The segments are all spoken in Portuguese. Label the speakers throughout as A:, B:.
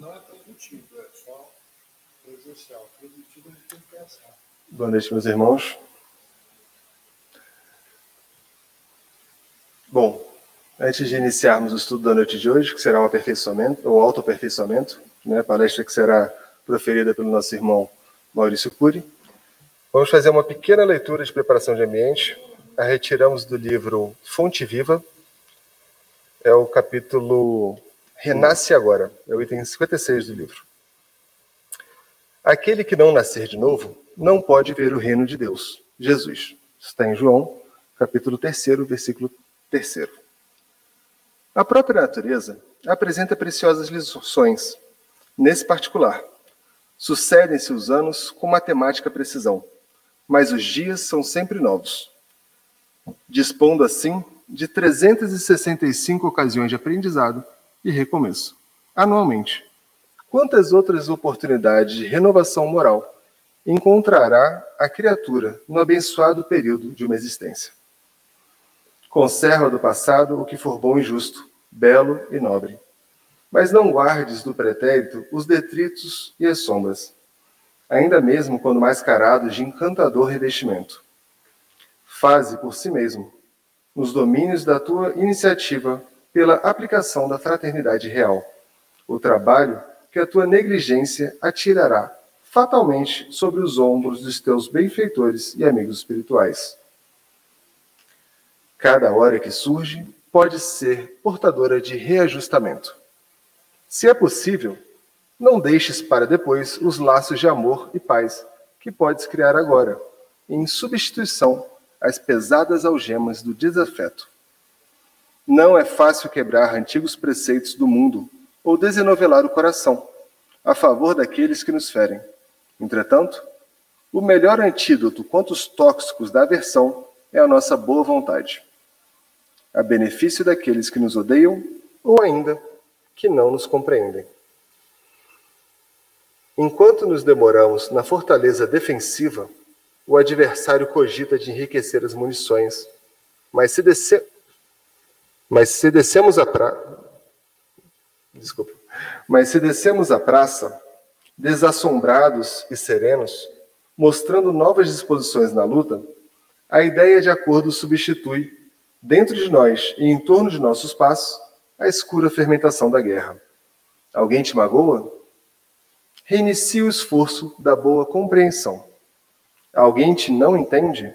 A: Não é produtivo, é só presencial. Produtivo a gente tem que pensar.
B: Boa noite, meus irmãos. Bom, antes de iniciarmos o estudo da noite de hoje, que será um aperfeiçoamento, ou autoaperfeiçoamento, né, palestra que será proferida pelo nosso irmão Maurício Cury, vamos fazer uma pequena leitura de preparação de ambiente. A retiramos do livro Fonte Viva, é o capítulo Renasce Agora, é o item 56 do livro. Aquele que não nascer de novo não pode ver o reino de Deus, Jesus. Está em João, capítulo 3, versículo 3. A própria natureza apresenta preciosas lições. Nesse particular, sucedem-se os anos com matemática precisão, mas os dias são sempre novos. Dispondo assim de 365 ocasiões de aprendizado e recomeço, anualmente. Quantas outras oportunidades de renovação moral encontrará a criatura no abençoado período de uma existência? Conserva do passado o que for bom e justo, belo e nobre. Mas não guardes do pretérito os detritos e as sombras, ainda mesmo quando mascarados de encantador revestimento. Faze por si mesmo, nos domínios da tua iniciativa, pela aplicação da fraternidade real, o trabalho que a tua negligência atirará fatalmente sobre os ombros dos teus benfeitores e amigos espirituais. Cada hora que surge pode ser portadora de reajustamento. Se é possível, não deixes para depois os laços de amor e paz que podes criar agora, em substituição às pesadas algemas do desafeto. Não é fácil quebrar antigos preceitos do mundo ou desenovelar o coração a favor daqueles que nos ferem. Entretanto, o melhor antídoto contra os tóxicos da aversão é a nossa boa vontade a benefício daqueles que nos odeiam ou ainda que não nos compreendem. Enquanto nos demoramos na fortaleza defensiva, o adversário cogita de enriquecer as munições, mas se. Mas se descemos a pra... Desculpa. Mas se descemos a praça, desassombrados e serenos, mostrando novas disposições na luta, a ideia de acordo substitui dentro de nós e em torno de nossos passos, a escura fermentação da guerra. Alguém te magoa? Reinicie o esforço da boa compreensão. Alguém te não entende?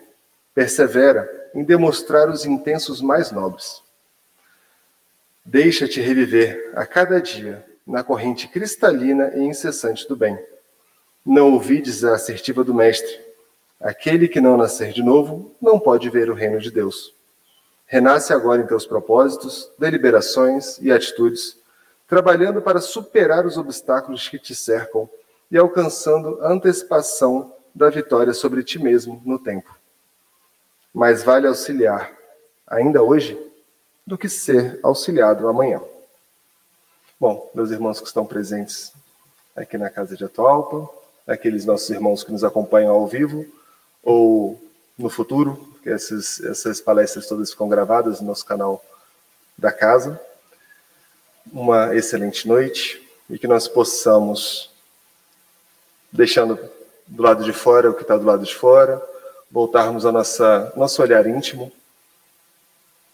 B: Persevera em demonstrar os intensos mais nobres. Deixa-te reviver a cada dia na corrente cristalina e incessante do bem. Não ouvides a assertiva do Mestre. Aquele que não nascer de novo não pode ver o reino de Deus. Renasce agora em teus propósitos, deliberações e atitudes, trabalhando para superar os obstáculos que te cercam e alcançando a antecipação da vitória sobre ti mesmo no tempo. Mais vale auxiliar, ainda hoje, do que ser auxiliado amanhã. Bom, meus irmãos que estão presentes aqui na Casa de Atualpa, aqueles nossos irmãos que nos acompanham ao vivo ou no futuro, que essas, essas palestras todas ficam gravadas no nosso canal da casa. Uma excelente noite e que nós possamos, deixando do lado de fora o que está do lado de fora, voltarmos ao nosso olhar íntimo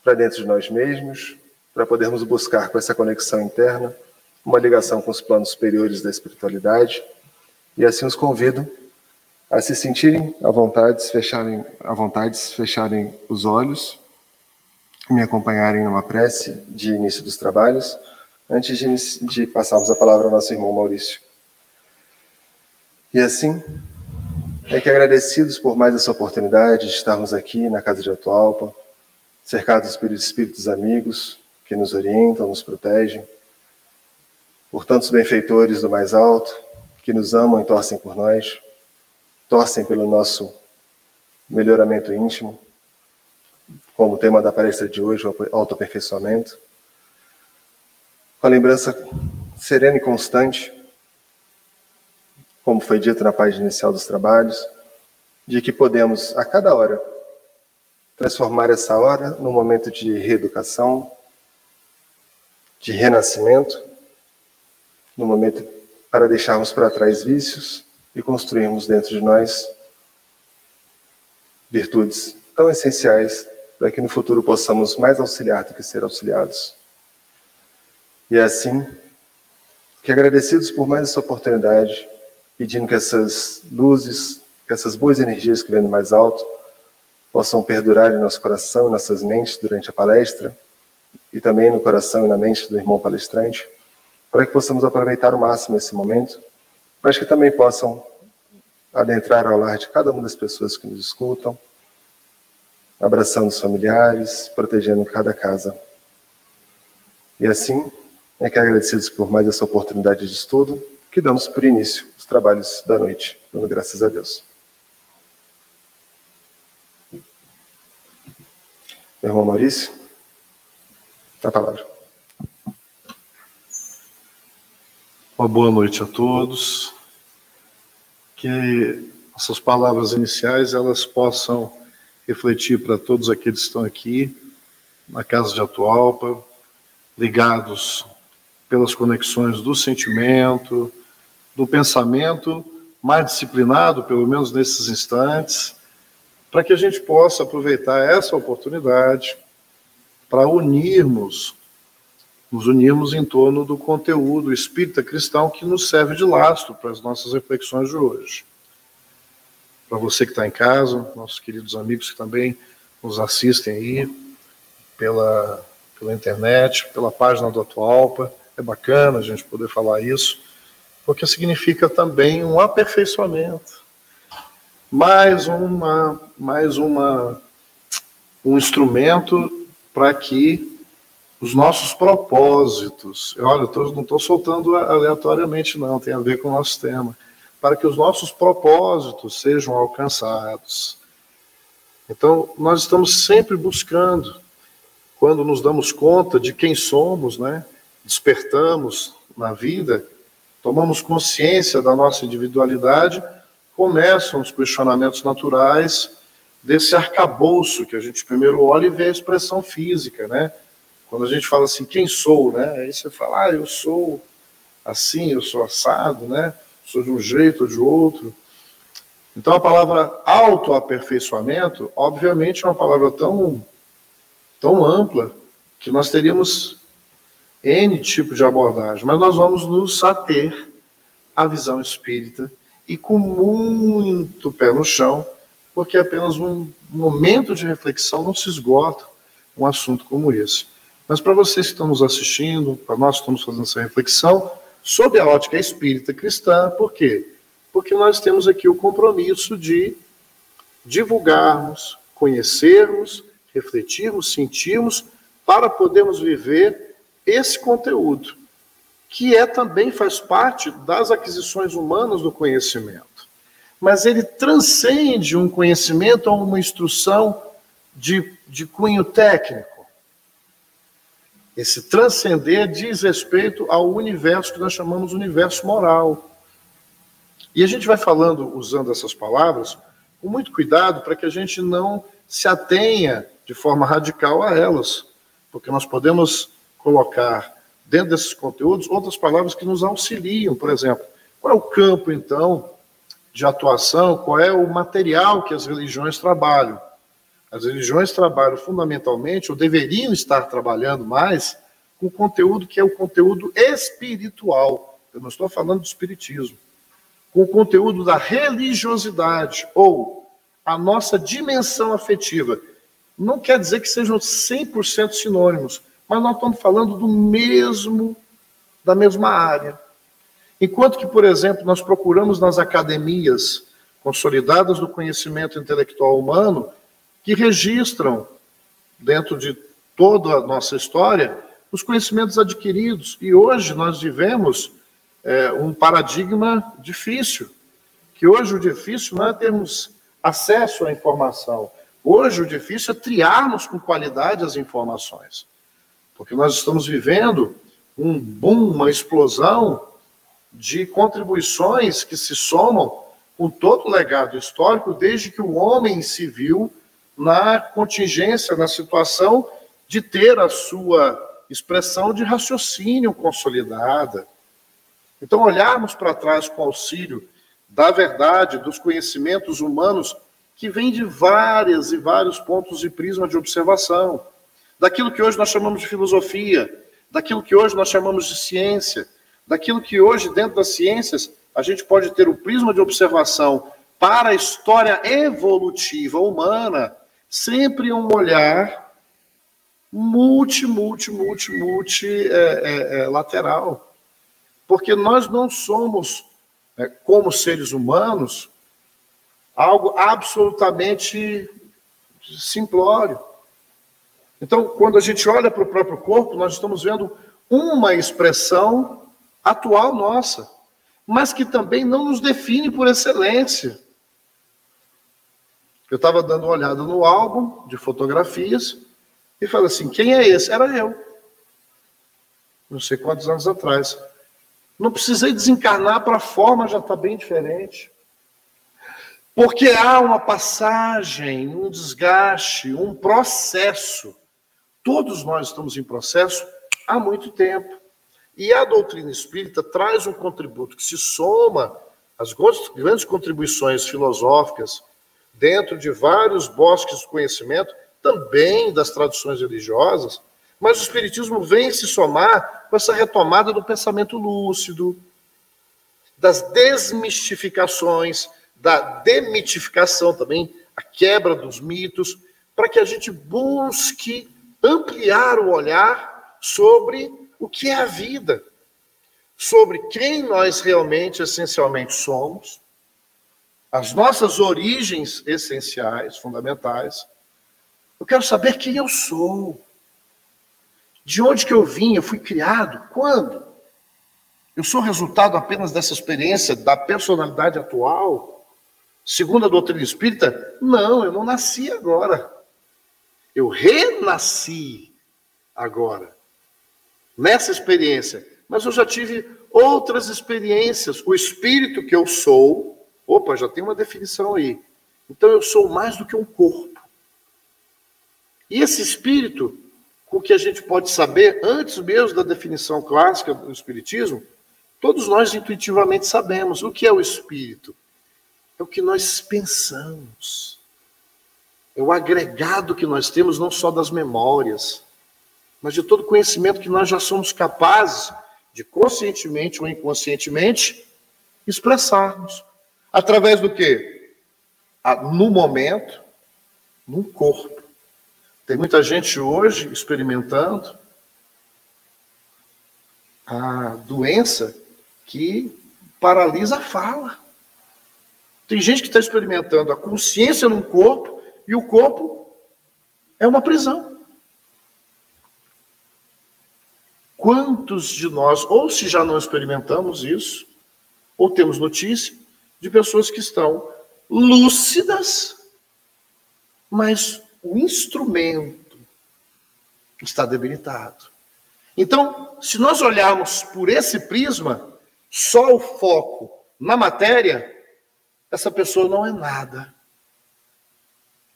B: para dentro de nós mesmos, para podermos buscar com essa conexão interna uma ligação com os planos superiores da espiritualidade. E assim os convido a se sentirem à vontade, fecharem, à vontade, fecharem os olhos, me acompanharem numa prece de início dos trabalhos, antes de, de passarmos a palavra ao nosso irmão Maurício. E assim, é que agradecidos por mais essa oportunidade de estarmos aqui na Casa de Atualpa, cercados por espíritos amigos que nos orientam, nos protegem, por tantos benfeitores do mais alto que nos amam e torcem por nós torcem pelo nosso melhoramento íntimo, como tema da palestra de hoje, o autoaperfeiçoamento. Com a lembrança serena e constante, como foi dito na página inicial dos trabalhos, de que podemos, a cada hora, transformar essa hora num momento de reeducação, de renascimento, no momento para deixarmos para trás vícios e construirmos dentro de nós virtudes tão essenciais para que no futuro possamos mais auxiliar do que ser auxiliados. E é assim que agradecidos por mais essa oportunidade, pedindo que essas luzes, que essas boas energias que vêm do mais alto possam perdurar em nosso coração e nossas mentes durante a palestra e também no coração e na mente do irmão palestrante, para que possamos aproveitar o máximo esse momento, mas que também possam adentrar ao lar de cada uma das pessoas que nos escutam, abraçando os familiares, protegendo cada casa. E assim, é que agradecidos por mais essa oportunidade de estudo, que damos por início os trabalhos da noite, dando graças a Deus. Meu irmão Maurício, a palavra.
C: Uma boa noite a todos. Que essas palavras iniciais elas possam refletir para todos aqueles que estão aqui na casa de Atualpa, ligados pelas conexões do sentimento, do pensamento, mais disciplinado, pelo menos nesses instantes, para que a gente possa aproveitar essa oportunidade para unirmos, nos unirmos em torno do conteúdo espírita cristão que nos serve de lastro para as nossas reflexões de hoje. Para você que está em casa, nossos queridos amigos que também nos assistem aí pela, pela internet, pela página do Atualpa, é bacana a gente poder falar isso, porque significa também um aperfeiçoamento mais uma, mais uma, um instrumento para que os nossos propósitos, olha, eu não estou soltando aleatoriamente, não, tem a ver com o nosso tema, para que os nossos propósitos sejam alcançados. Então, nós estamos sempre buscando, quando nos damos conta de quem somos, né, despertamos na vida, tomamos consciência da nossa individualidade começam os questionamentos naturais desse arcabouço que a gente primeiro olha e vê a expressão física, né? Quando a gente fala assim, quem sou, né? Aí você fala, ah, eu sou assim, eu sou assado, né? Sou de um jeito ou de outro. Então a palavra autoaperfeiçoamento, obviamente, é uma palavra tão, tão ampla que nós teríamos N tipo de abordagem, mas nós vamos nos ater à visão espírita e com muito pé no chão, porque apenas um momento de reflexão não se esgota um assunto como esse. Mas para vocês que estão nos assistindo, para nós que estamos fazendo essa reflexão, sob a ótica espírita cristã, por quê? Porque nós temos aqui o compromisso de divulgarmos, conhecermos, refletirmos, sentirmos, para podermos viver esse conteúdo que é também faz parte das aquisições humanas do conhecimento. Mas ele transcende um conhecimento a uma instrução de, de cunho técnico. Esse transcender diz respeito ao universo que nós chamamos universo moral. E a gente vai falando, usando essas palavras, com muito cuidado para que a gente não se atenha de forma radical a elas, porque nós podemos colocar dentro desses conteúdos, outras palavras que nos auxiliam, por exemplo. Qual é o campo, então, de atuação? Qual é o material que as religiões trabalham? As religiões trabalham fundamentalmente, ou deveriam estar trabalhando mais, com conteúdo que é o conteúdo espiritual. Eu não estou falando do espiritismo. Com o conteúdo da religiosidade, ou a nossa dimensão afetiva. Não quer dizer que sejam 100% sinônimos, mas nós estamos falando do mesmo, da mesma área. Enquanto que, por exemplo, nós procuramos nas academias consolidadas do conhecimento intelectual humano, que registram, dentro de toda a nossa história, os conhecimentos adquiridos. E hoje nós vivemos é, um paradigma difícil, que hoje o difícil não é termos acesso à informação, hoje o difícil é triarmos com qualidade as informações porque nós estamos vivendo um boom, uma explosão de contribuições que se somam com todo o legado histórico desde que o homem se viu na contingência, na situação de ter a sua expressão de raciocínio consolidada. Então, olharmos para trás com auxílio da verdade, dos conhecimentos humanos que vêm de várias e vários pontos de prisma de observação, daquilo que hoje nós chamamos de filosofia, daquilo que hoje nós chamamos de ciência, daquilo que hoje, dentro das ciências, a gente pode ter o prisma de observação para a história evolutiva humana, sempre um olhar multi, multi, multi, multi é, é, é, lateral. Porque nós não somos, é, como seres humanos, algo absolutamente simplório. Então, quando a gente olha para o próprio corpo, nós estamos vendo uma expressão atual nossa, mas que também não nos define por excelência. Eu estava dando uma olhada no álbum de fotografias e falei assim: quem é esse? Era eu. Não sei quantos anos atrás. Não precisei desencarnar para a forma já está bem diferente. Porque há uma passagem, um desgaste, um processo. Todos nós estamos em processo há muito tempo. E a doutrina espírita traz um contributo que se soma às grandes contribuições filosóficas dentro de vários bosques do conhecimento, também das tradições religiosas, mas o Espiritismo vem se somar com essa retomada do pensamento lúcido, das desmistificações, da demitificação também, a quebra dos mitos, para que a gente busque ampliar o olhar sobre o que é a vida, sobre quem nós realmente, essencialmente somos, as nossas origens essenciais, fundamentais. Eu quero saber quem eu sou. De onde que eu vim? Eu fui criado? Quando? Eu sou resultado apenas dessa experiência da personalidade atual? Segundo a doutrina espírita, não, eu não nasci agora. Eu renasci agora. Nessa experiência. Mas eu já tive outras experiências. O espírito que eu sou Opa, já tem uma definição aí. Então eu sou mais do que um corpo. E esse espírito, o que a gente pode saber antes mesmo da definição clássica do espiritismo, todos nós intuitivamente sabemos o que é o espírito. É o que nós pensamos. É o agregado que nós temos não só das memórias, mas de todo conhecimento que nós já somos capazes de conscientemente ou inconscientemente expressarmos. Através do quê? No momento, no corpo. Tem muita gente hoje experimentando a doença que paralisa a fala. Tem gente que está experimentando a consciência no corpo e o corpo é uma prisão. Quantos de nós, ou se já não experimentamos isso, ou temos notícia, de pessoas que estão lúcidas, mas o instrumento está debilitado. Então, se nós olharmos por esse prisma, só o foco na matéria, essa pessoa não é nada.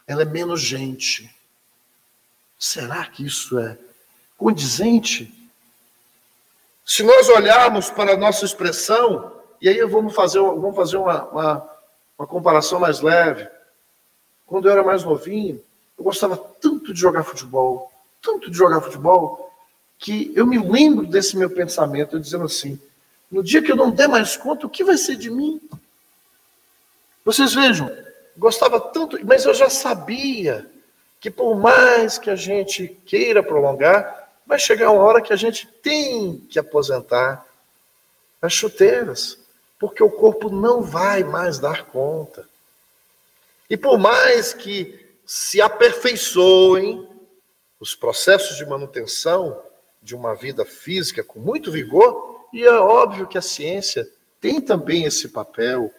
C: Ela é menos gente. Será que isso é condizente? Se nós olharmos para a nossa expressão, e aí vamos fazer, vamos fazer uma, uma, uma comparação mais leve. Quando eu era mais novinho, eu gostava tanto de jogar futebol, tanto de jogar futebol, que eu me lembro desse meu pensamento, dizendo assim: no dia que eu não der mais conta, o que vai ser de mim? Vocês vejam, gostava tanto, mas eu já sabia que por mais que a gente queira prolongar, vai chegar uma hora que a gente tem que aposentar as chuteiras porque o corpo não vai mais dar conta. E por mais que se aperfeiçoem os processos de manutenção de uma vida física com muito vigor, e é óbvio que a ciência tem também esse papel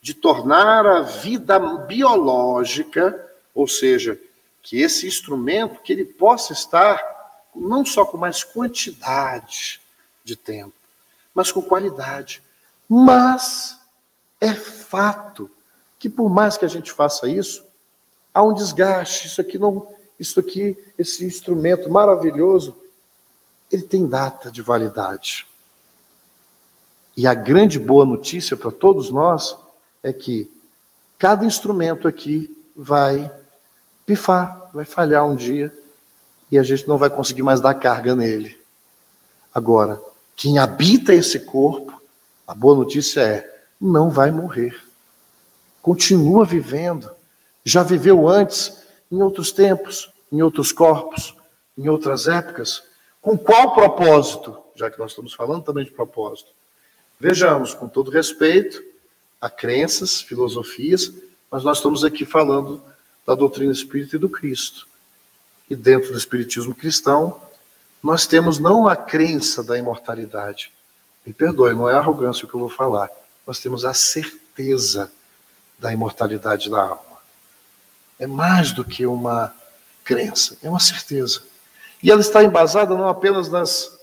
C: de tornar a vida biológica, ou seja, que esse instrumento que ele possa estar não só com mais quantidade de tempo, mas com qualidade. Mas é fato que por mais que a gente faça isso, há um desgaste. Isso aqui não, isso aqui, esse instrumento maravilhoso, ele tem data de validade. E a grande boa notícia para todos nós é que cada instrumento aqui vai pifar, vai falhar um dia e a gente não vai conseguir mais dar carga nele. Agora, quem habita esse corpo, a boa notícia é, não vai morrer. Continua vivendo. Já viveu antes, em outros tempos, em outros corpos, em outras épocas. Com qual propósito? Já que nós estamos falando também de propósito. Vejamos, com todo respeito a crenças, filosofias, mas nós estamos aqui falando da doutrina espírita e do Cristo. E dentro do espiritismo cristão, nós temos não a crença da imortalidade. Me perdoe, não é arrogância o que eu vou falar. Nós temos a certeza da imortalidade da alma. É mais do que uma crença, é uma certeza. E ela está embasada não apenas nas,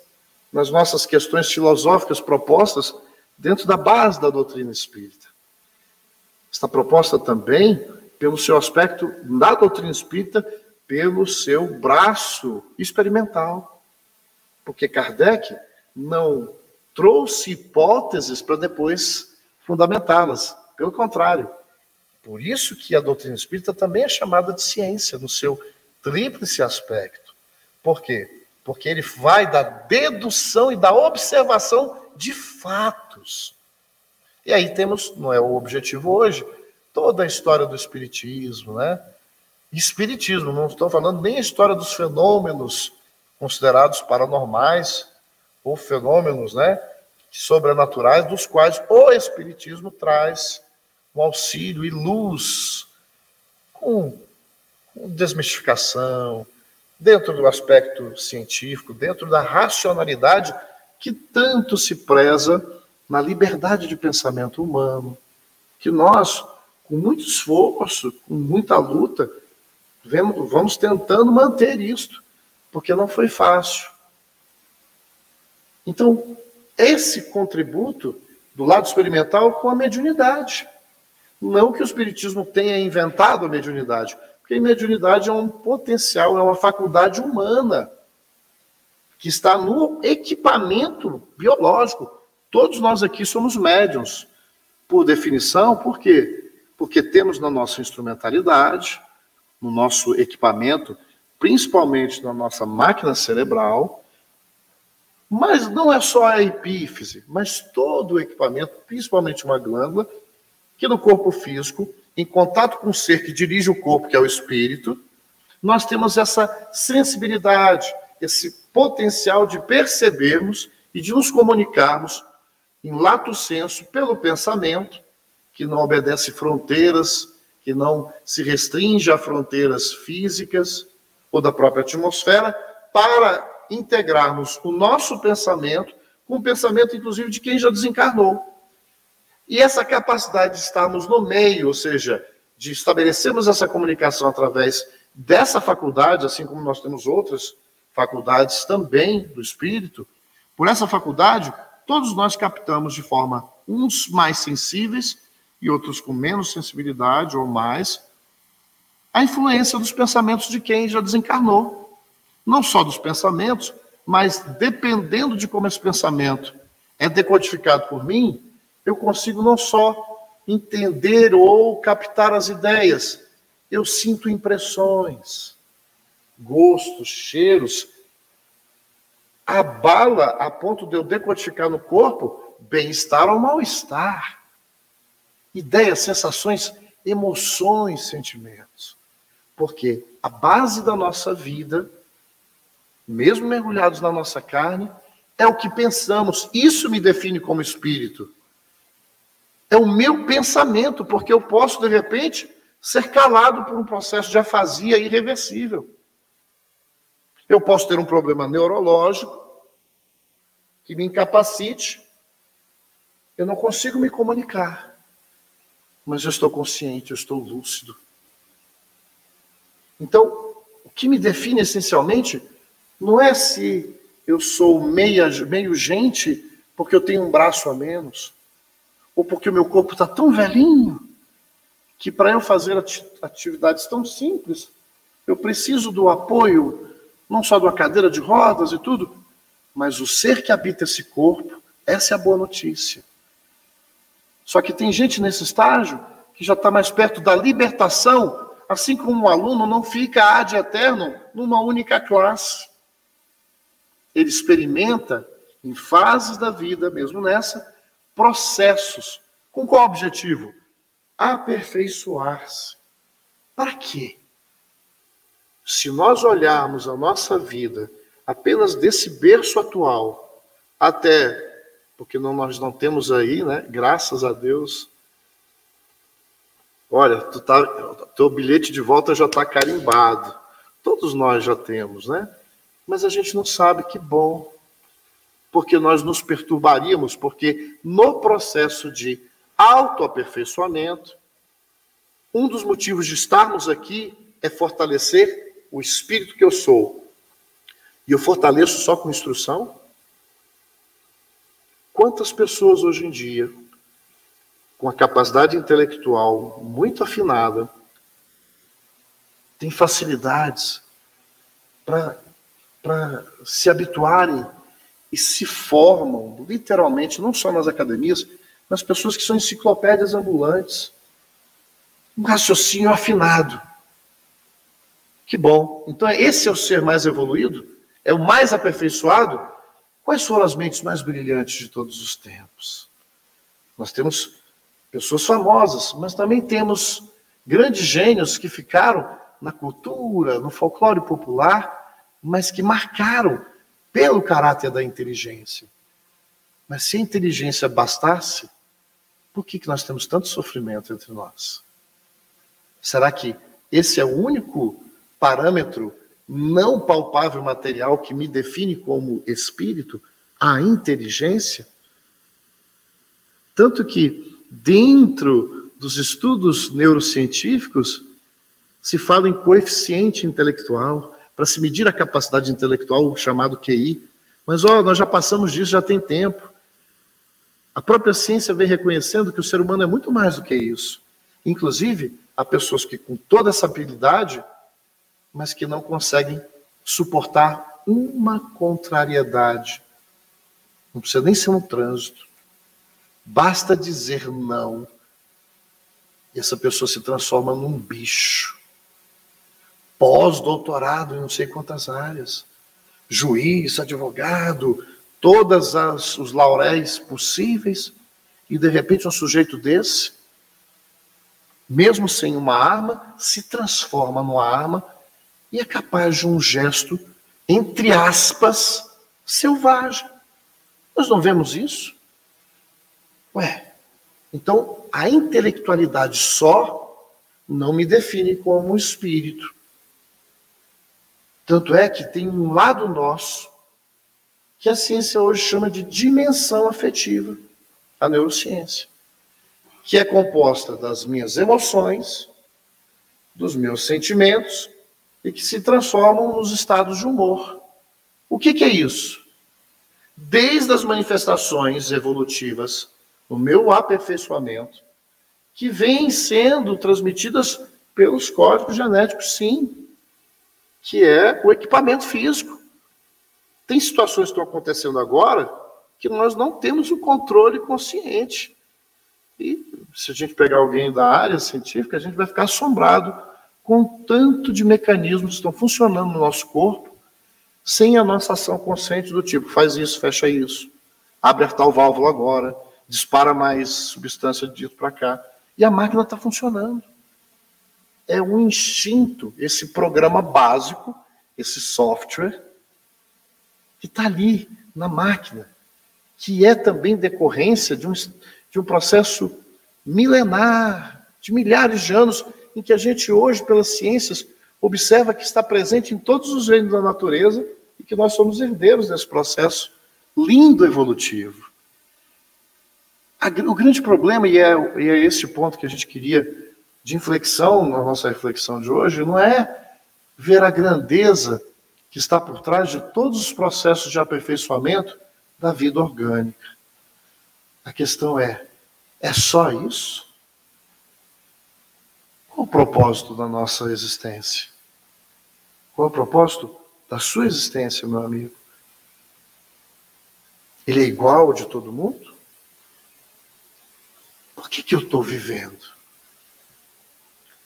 C: nas nossas questões filosóficas propostas dentro da base da doutrina espírita. Está proposta também pelo seu aspecto da doutrina espírita, pelo seu braço experimental. Porque Kardec não trouxe hipóteses para depois fundamentá-las. Pelo contrário. Por isso que a doutrina espírita também é chamada de ciência, no seu tríplice aspecto. Por quê? Porque ele vai da dedução e da observação de fatos. E aí temos, não é o objetivo hoje, toda a história do Espiritismo, né? Espiritismo, não estou falando nem a história dos fenômenos considerados paranormais ou fenômenos, né, sobrenaturais, dos quais o Espiritismo traz um auxílio e luz com, com desmistificação, dentro do aspecto científico, dentro da racionalidade que tanto se preza na liberdade de pensamento humano, que nós, com muito esforço, com muita luta, vamos tentando manter isto, porque não foi fácil. Então, esse contributo do lado experimental com a mediunidade. Não que o Espiritismo tenha inventado a mediunidade, porque a mediunidade é um potencial, é uma faculdade humana que está no equipamento biológico. Todos nós aqui somos médiums, por definição, por quê? Porque temos na nossa instrumentalidade, no nosso equipamento, principalmente na nossa máquina cerebral, mas não é só a epífise, mas todo o equipamento, principalmente uma glândula, que no corpo físico em contato com o ser que dirige o corpo, que é o espírito, nós temos essa sensibilidade, esse potencial de percebermos e de nos comunicarmos em lato senso pelo pensamento, que não obedece fronteiras, que não se restringe a fronteiras físicas ou da própria atmosfera, para integrarmos o nosso pensamento com o pensamento, inclusive, de quem já desencarnou. E essa capacidade de estarmos no meio, ou seja, de estabelecermos essa comunicação através dessa faculdade, assim como nós temos outras faculdades também do espírito, por essa faculdade, todos nós captamos de forma uns mais sensíveis e outros com menos sensibilidade ou mais a influência dos pensamentos de quem já desencarnou. Não só dos pensamentos, mas dependendo de como esse pensamento é decodificado por mim, eu consigo não só entender ou captar as ideias, eu sinto impressões, gostos, cheiros. Abala a ponto de eu decodificar no corpo bem-estar ou mal-estar. Ideias, sensações, emoções, sentimentos. Porque a base da nossa vida, mesmo mergulhados na nossa carne, é o que pensamos. Isso me define como espírito. É o meu pensamento, porque eu posso, de repente, ser calado por um processo de afasia irreversível. Eu posso ter um problema neurológico que me incapacite. Eu não consigo me comunicar. Mas eu estou consciente, eu estou lúcido. Então, o que me define essencialmente não é se eu sou meia, meio gente porque eu tenho um braço a menos ou porque o meu corpo está tão velhinho que para eu fazer atividades tão simples, eu preciso do apoio, não só de uma cadeira de rodas e tudo, mas o ser que habita esse corpo Essa é a boa notícia. Só que tem gente nesse estágio que já está mais perto da libertação, assim como um aluno não fica ad eterno numa única classe. Ele experimenta, em fases da vida, mesmo nessa, processos. Com qual objetivo? Aperfeiçoar-se. Para quê? Se nós olharmos a nossa vida apenas desse berço atual, até, porque não, nós não temos aí, né, graças a Deus, olha, tu tá, teu bilhete de volta já está carimbado. Todos nós já temos, né? Mas a gente não sabe que bom, porque nós nos perturbaríamos, porque no processo de autoaperfeiçoamento, um dos motivos de estarmos aqui é fortalecer o espírito que eu sou, e eu fortaleço só com instrução? Quantas pessoas hoje em dia, com a capacidade intelectual muito afinada, têm facilidades para se habituarem e se formam, literalmente, não só nas academias, mas pessoas que são enciclopédias ambulantes. Um raciocínio afinado. Que bom. Então, esse é o ser mais evoluído? É o mais aperfeiçoado? Quais foram as mentes mais brilhantes de todos os tempos? Nós temos pessoas famosas, mas também temos grandes gênios que ficaram na cultura, no folclore popular, mas que marcaram pelo caráter da inteligência. Mas se a inteligência bastasse, por que, que nós temos tanto sofrimento entre nós? Será que esse é o único parâmetro não palpável material que me define como espírito, a inteligência. Tanto que, dentro dos estudos neurocientíficos, se fala em coeficiente intelectual, para se medir a capacidade intelectual, chamado QI. Mas, ó, nós já passamos disso, já tem tempo. A própria ciência vem reconhecendo que o ser humano é muito mais do que isso. Inclusive, há pessoas que, com toda essa habilidade, mas que não conseguem suportar uma contrariedade. Não precisa nem ser um trânsito. Basta dizer não. E essa pessoa se transforma num bicho. Pós-doutorado em não sei quantas áreas. Juiz, advogado, todos os lauréis possíveis. E de repente um sujeito desse, mesmo sem uma arma, se transforma numa arma e é capaz de um gesto, entre aspas, selvagem. Nós não vemos isso? Ué, então a intelectualidade só não me define como espírito. Tanto é que tem um lado nosso que a ciência hoje chama de dimensão afetiva, a neurociência, que é composta das minhas emoções, dos meus sentimentos e que se transformam nos estados de humor. O que, que é isso? Desde as manifestações evolutivas, no meu aperfeiçoamento, que vêm sendo transmitidas pelos códigos genéticos, sim, que é o equipamento físico. Tem situações que estão acontecendo agora que nós não temos o controle consciente. E se a gente pegar alguém da área científica, a gente vai ficar assombrado com tanto de mecanismos que estão funcionando no nosso corpo, sem a nossa ação consciente do tipo, faz isso, fecha isso, abre a tal válvula agora, dispara mais substância dito para cá. E a máquina está funcionando. É um instinto, esse programa básico, esse software, que está ali na máquina, que é também decorrência de um, de um processo milenar, de milhares de anos, em que a gente hoje, pelas ciências, observa que está presente em todos os reinos da natureza e que nós somos herdeiros desse processo lindo evolutivo. O grande problema, e é, e é esse ponto que a gente queria de inflexão na nossa reflexão de hoje, não é ver a grandeza que está por trás de todos os processos de aperfeiçoamento da vida orgânica. A questão é: é só isso? Qual o propósito da nossa existência? Qual o propósito da sua existência, meu amigo? ele é igual de todo mundo? Por que, que eu estou vivendo?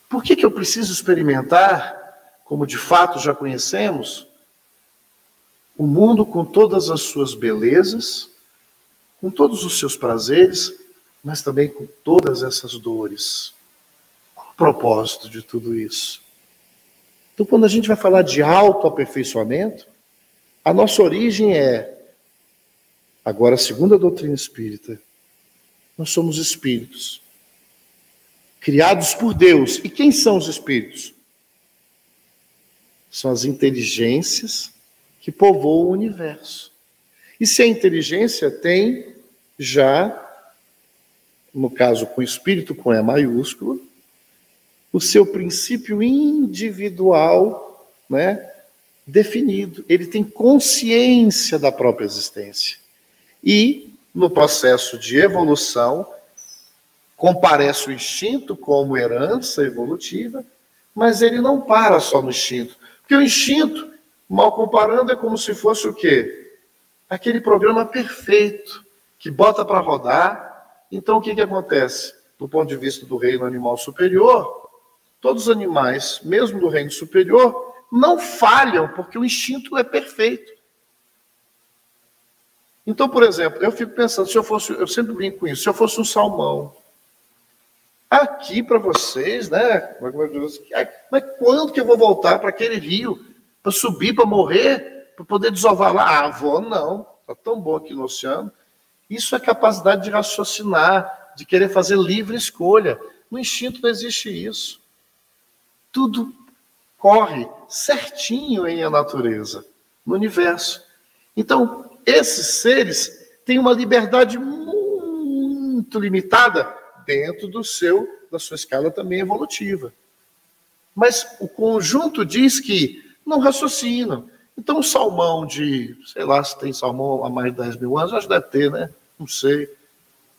C: Por que, que eu preciso experimentar, como de fato já conhecemos, o mundo com todas as suas belezas, com todos os seus prazeres, mas também com todas essas dores? Propósito de tudo isso? Então, quando a gente vai falar de autoaperfeiçoamento, a nossa origem é, agora, segundo a doutrina espírita, nós somos espíritos, criados por Deus. E quem são os espíritos? São as inteligências que povoam o universo. E se a inteligência tem já, no caso com espírito com E maiúsculo, o seu princípio individual, né, definido. Ele tem consciência da própria existência. E no processo de evolução comparece o instinto como herança evolutiva, mas ele não para só no instinto. Porque o instinto, mal comparando, é como se fosse o quê? Aquele programa perfeito que bota para rodar. Então o que, que acontece? Do ponto de vista do reino animal superior, Todos os animais, mesmo do reino superior, não falham porque o instinto é perfeito. Então, por exemplo, eu fico pensando, se eu fosse, eu sempre brinco com isso, se eu fosse um salmão, aqui para vocês, né? Mas quando que eu vou voltar para aquele rio? Para subir, para morrer? Para poder desovar lá? Ah, vou não. Está tão bom aqui no oceano. Isso é capacidade de raciocinar, de querer fazer livre escolha. No instinto não existe isso. Tudo corre certinho em a natureza, no universo. Então, esses seres têm uma liberdade muito limitada dentro do seu da sua escala também evolutiva. Mas o conjunto diz que não raciocinam. Então, o salmão de, sei lá, se tem salmão há mais de 10 mil anos, acho que deve ter, né? Não sei.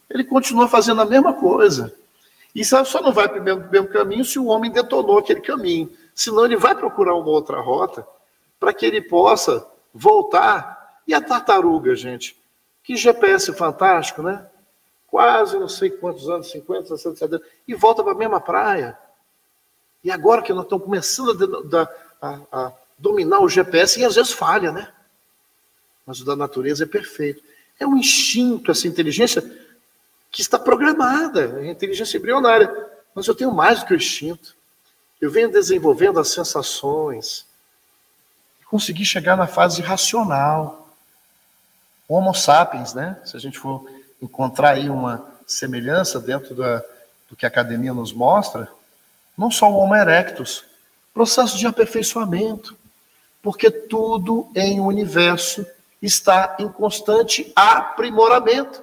C: Ele continua fazendo a mesma coisa. E só não vai para o mesmo, caminho se o homem detonou aquele caminho. Senão ele vai procurar uma outra rota para que ele possa voltar. E a tartaruga, gente? Que GPS fantástico, né? Quase não sei quantos anos, 50, 60, 70, e volta para a mesma praia. E agora que nós estamos começando a, a, a dominar o GPS, e às vezes falha, né? Mas o da natureza é perfeito. É um instinto, essa inteligência que está programada, a inteligência embrionária. Mas eu tenho mais do que o instinto. Eu venho desenvolvendo as sensações. Consegui chegar na fase racional. Homo sapiens, né? Se a gente for encontrar aí uma semelhança dentro da, do que a academia nos mostra, não só o Homo erectus, processo de aperfeiçoamento, porque tudo em universo está em constante aprimoramento.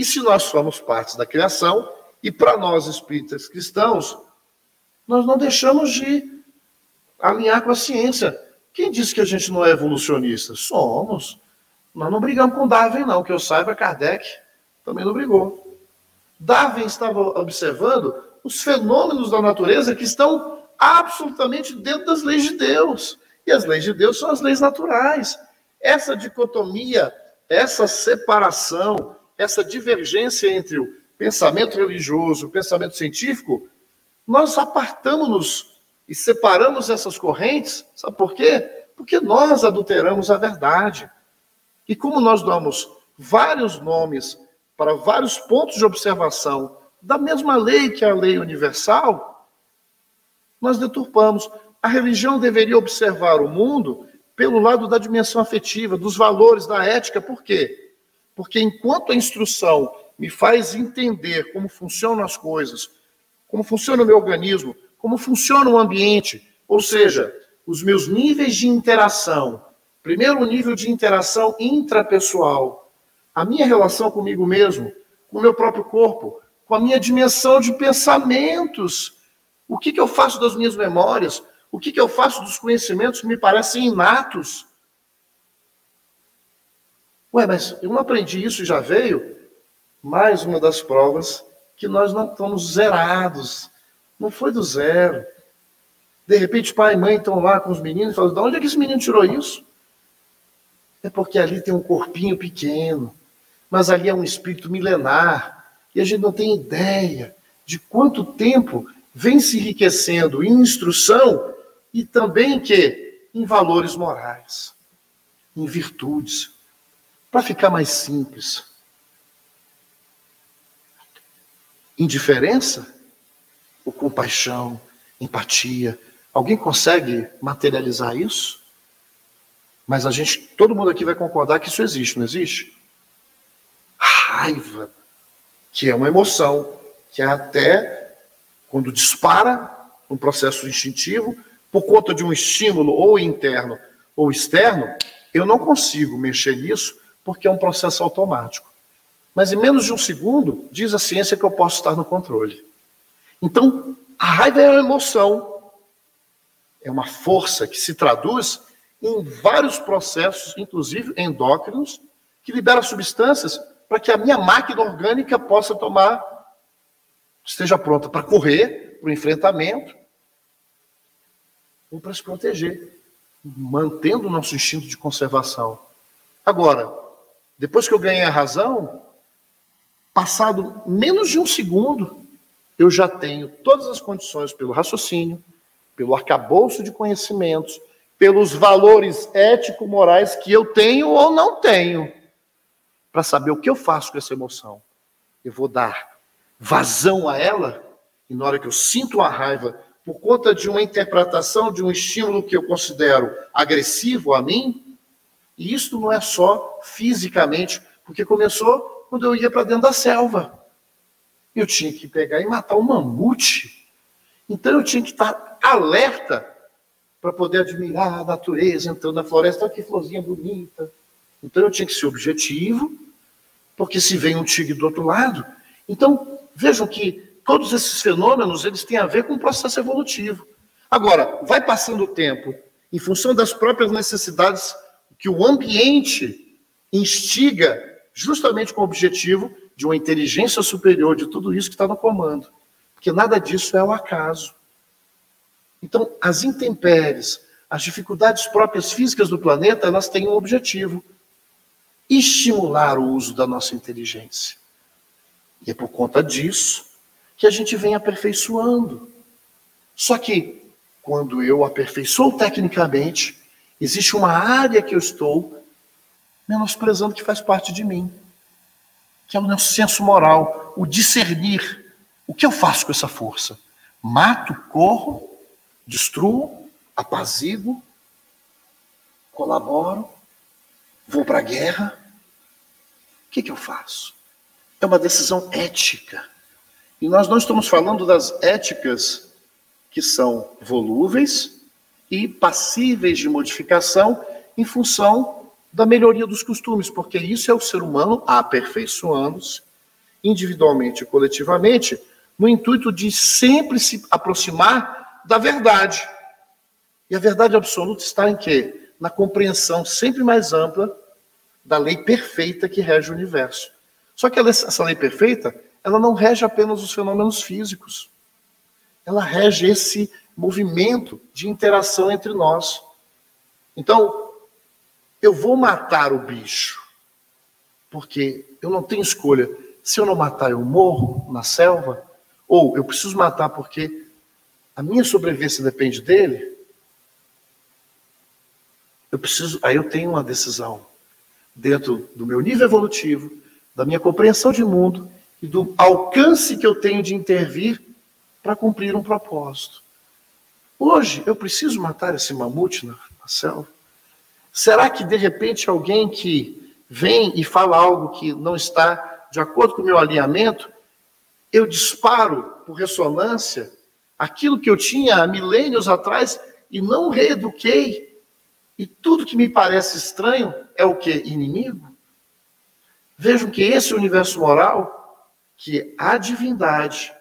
C: E se nós somos partes da criação, e para nós espíritas cristãos, nós não deixamos de alinhar com a ciência. Quem disse que a gente não é evolucionista? Somos. Nós não brigamos com Darwin, não. Que eu saiba, Kardec também não brigou. Darwin estava observando os fenômenos da natureza que estão absolutamente dentro das leis de Deus. E as leis de Deus são as leis naturais. Essa dicotomia, essa separação, essa divergência entre o pensamento religioso o pensamento científico, nós apartamos-nos e separamos essas correntes, sabe por quê? Porque nós adulteramos a verdade. E como nós damos vários nomes para vários pontos de observação da mesma lei que a lei universal, nós deturpamos. A religião deveria observar o mundo pelo lado da dimensão afetiva, dos valores, da ética, por quê? Porque enquanto a instrução me faz entender como funcionam as coisas, como funciona o meu organismo, como funciona o ambiente, ou seja, os meus níveis de interação. Primeiro, o nível de interação intrapessoal, a minha relação comigo mesmo, com o meu próprio corpo, com a minha dimensão de pensamentos. O que, que eu faço das minhas memórias? O que, que eu faço dos conhecimentos que me parecem inatos? Ué, mas eu não aprendi isso e já veio? Mais uma das provas que nós não estamos zerados. Não foi do zero. De repente, pai e mãe estão lá com os meninos e falam: de onde é que esse menino tirou isso? É porque ali tem um corpinho pequeno. mas ali é um espírito milenar, e a gente não tem ideia de quanto tempo vem se enriquecendo em instrução e também que em valores morais, em virtudes, para ficar mais simples. Indiferença ou compaixão, empatia? Alguém consegue materializar isso? Mas a gente, todo mundo aqui vai concordar que isso existe, não existe? Raiva, que é uma emoção, que é até quando dispara um processo instintivo, por conta de um estímulo ou interno ou externo, eu não consigo mexer nisso porque é um processo automático. Mas em menos de um segundo, diz a ciência que eu posso estar no controle. Então, a raiva é uma emoção, é uma força que se traduz em vários processos, inclusive endócrinos, que libera substâncias para que a minha máquina orgânica possa tomar, esteja pronta para correr, para o enfrentamento, ou para se proteger, mantendo o nosso instinto de conservação. Agora, depois que eu ganhei a razão, passado menos de um segundo, eu já tenho todas as condições pelo raciocínio, pelo arcabouço de conhecimentos, pelos valores ético-morais que eu tenho ou não tenho, para saber o que eu faço com essa emoção. Eu vou dar vazão a ela, e na hora que eu sinto a raiva por conta de uma interpretação de um estímulo que eu considero agressivo a mim, e isso não é só fisicamente, porque começou quando eu ia para dentro da selva. Eu tinha que pegar e matar um mamute. Então eu tinha que estar alerta para poder admirar a natureza entrando na floresta. Olha que florzinha bonita. Então eu tinha que ser objetivo, porque se vem um tigre do outro lado. Então, vejam que todos esses fenômenos eles têm a ver com o processo evolutivo. Agora, vai passando o tempo, em função das próprias necessidades que o ambiente instiga, justamente com o objetivo de uma inteligência superior de tudo isso que está no comando. Porque nada disso é o acaso. Então, as intempéries, as dificuldades próprias físicas do planeta, elas têm um objetivo: estimular o uso da nossa inteligência. E é por conta disso que a gente vem aperfeiçoando. Só que, quando eu aperfeiçoo tecnicamente, existe uma área que eu estou menosprezando que faz parte de mim, que é o meu senso moral, o discernir. O que eu faço com essa força? Mato, corro, destruo, apazigo, colaboro, vou para a guerra. O que, que eu faço? É uma decisão ética. E nós não estamos falando das éticas que são volúveis e passíveis de modificação em função da melhoria dos costumes, porque isso é o ser humano aperfeiçoando-se individualmente e coletivamente, no intuito de sempre se aproximar da verdade. E a verdade absoluta está em quê? Na compreensão sempre mais ampla da lei perfeita que rege o universo. Só que essa lei perfeita ela não rege apenas os fenômenos físicos. Ela rege esse movimento de interação entre nós. Então, eu vou matar o bicho, porque eu não tenho escolha. Se eu não matar, eu morro na selva, ou eu preciso matar porque a minha sobrevivência depende dele. Eu preciso, aí eu tenho uma decisão dentro do meu nível evolutivo, da minha compreensão de mundo e do alcance que eu tenho de intervir para cumprir um propósito. Hoje, eu preciso matar esse mamute na, na selva? Será que, de repente, alguém que vem e fala algo que não está de acordo com o meu alinhamento, eu disparo por ressonância aquilo que eu tinha há milênios atrás e não reeduquei? E tudo que me parece estranho é o que? Inimigo? Vejam que esse universo moral que a divindade,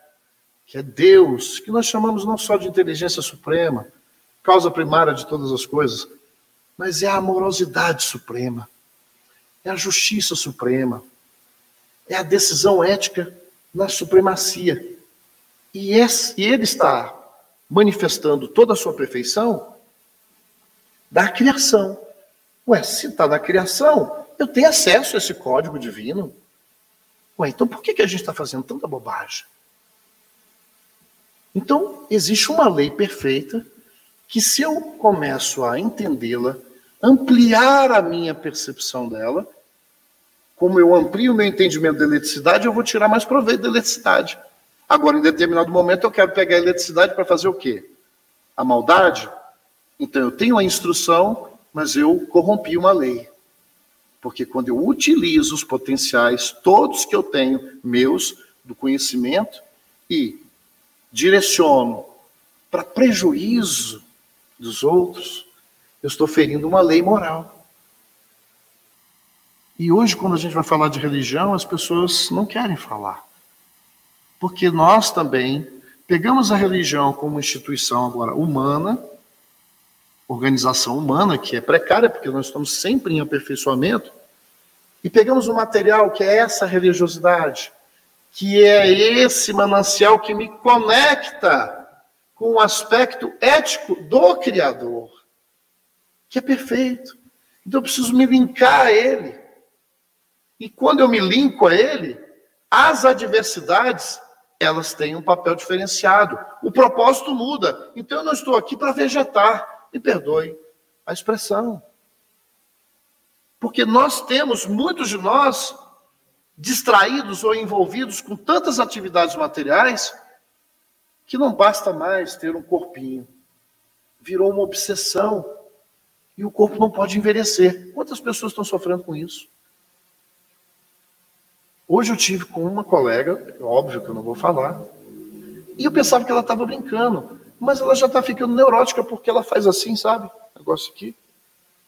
C: que é Deus, que nós chamamos não só de inteligência suprema, causa primária de todas as coisas, mas é a amorosidade suprema, é a justiça suprema, é a decisão ética na supremacia. E, esse, e ele está manifestando toda a sua perfeição da criação. Ué, se está na criação, Eu tenho acesso a esse código divino. Ué, então por que, que a gente está fazendo tanta bobagem? Então, existe uma lei perfeita que, se eu começo a entendê-la, ampliar a minha percepção dela, como eu amplio o meu entendimento da eletricidade, eu vou tirar mais proveito da eletricidade. Agora, em determinado momento, eu quero pegar a eletricidade para fazer o quê? A maldade? Então, eu tenho a instrução, mas eu corrompi uma lei. Porque quando eu utilizo os potenciais, todos que eu tenho, meus, do conhecimento, e direciono para prejuízo dos outros, eu estou ferindo uma lei moral. E hoje, quando a gente vai falar de religião, as pessoas não querem falar. Porque nós também pegamos a religião como instituição agora humana, organização humana, que é precária, porque nós estamos sempre em aperfeiçoamento, e pegamos o material que é essa religiosidade, que é esse manancial que me conecta com o aspecto ético do Criador, que é perfeito. Então eu preciso me linkar a Ele. E quando eu me linko a Ele, as adversidades, elas têm um papel diferenciado. O propósito muda. Então eu não estou aqui para vegetar. Me perdoe a expressão. Porque nós temos, muitos de nós, distraídos ou envolvidos com tantas atividades materiais, que não basta mais ter um corpinho. Virou uma obsessão. E o corpo não pode envelhecer. Quantas pessoas estão sofrendo com isso? Hoje eu tive com uma colega, óbvio que eu não vou falar, e eu pensava que ela estava brincando, mas ela já está ficando neurótica porque ela faz assim, sabe? Negócio aqui,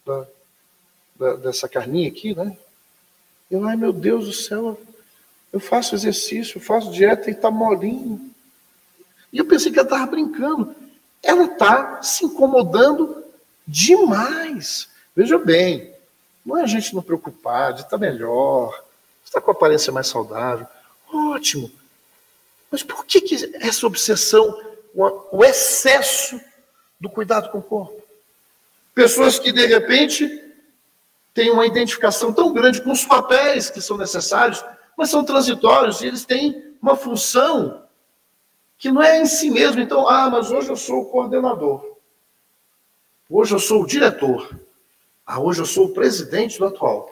C: da, da, dessa carninha aqui, né? Eu, ai meu Deus do céu, eu faço exercício, eu faço dieta e está molinho. E eu pensei que ela estava brincando. Ela está se incomodando demais. Veja bem, não é a gente não preocupar de estar tá melhor, está com a aparência mais saudável. Ótimo. Mas por que, que essa obsessão, o excesso do cuidado com o corpo? Pessoas que, de repente, têm uma identificação tão grande com os papéis que são necessários, mas são transitórios e eles têm uma função que não é em si mesmo. Então, ah, mas hoje eu sou o coordenador. Hoje eu sou o diretor. Ah, hoje eu sou o presidente do atual.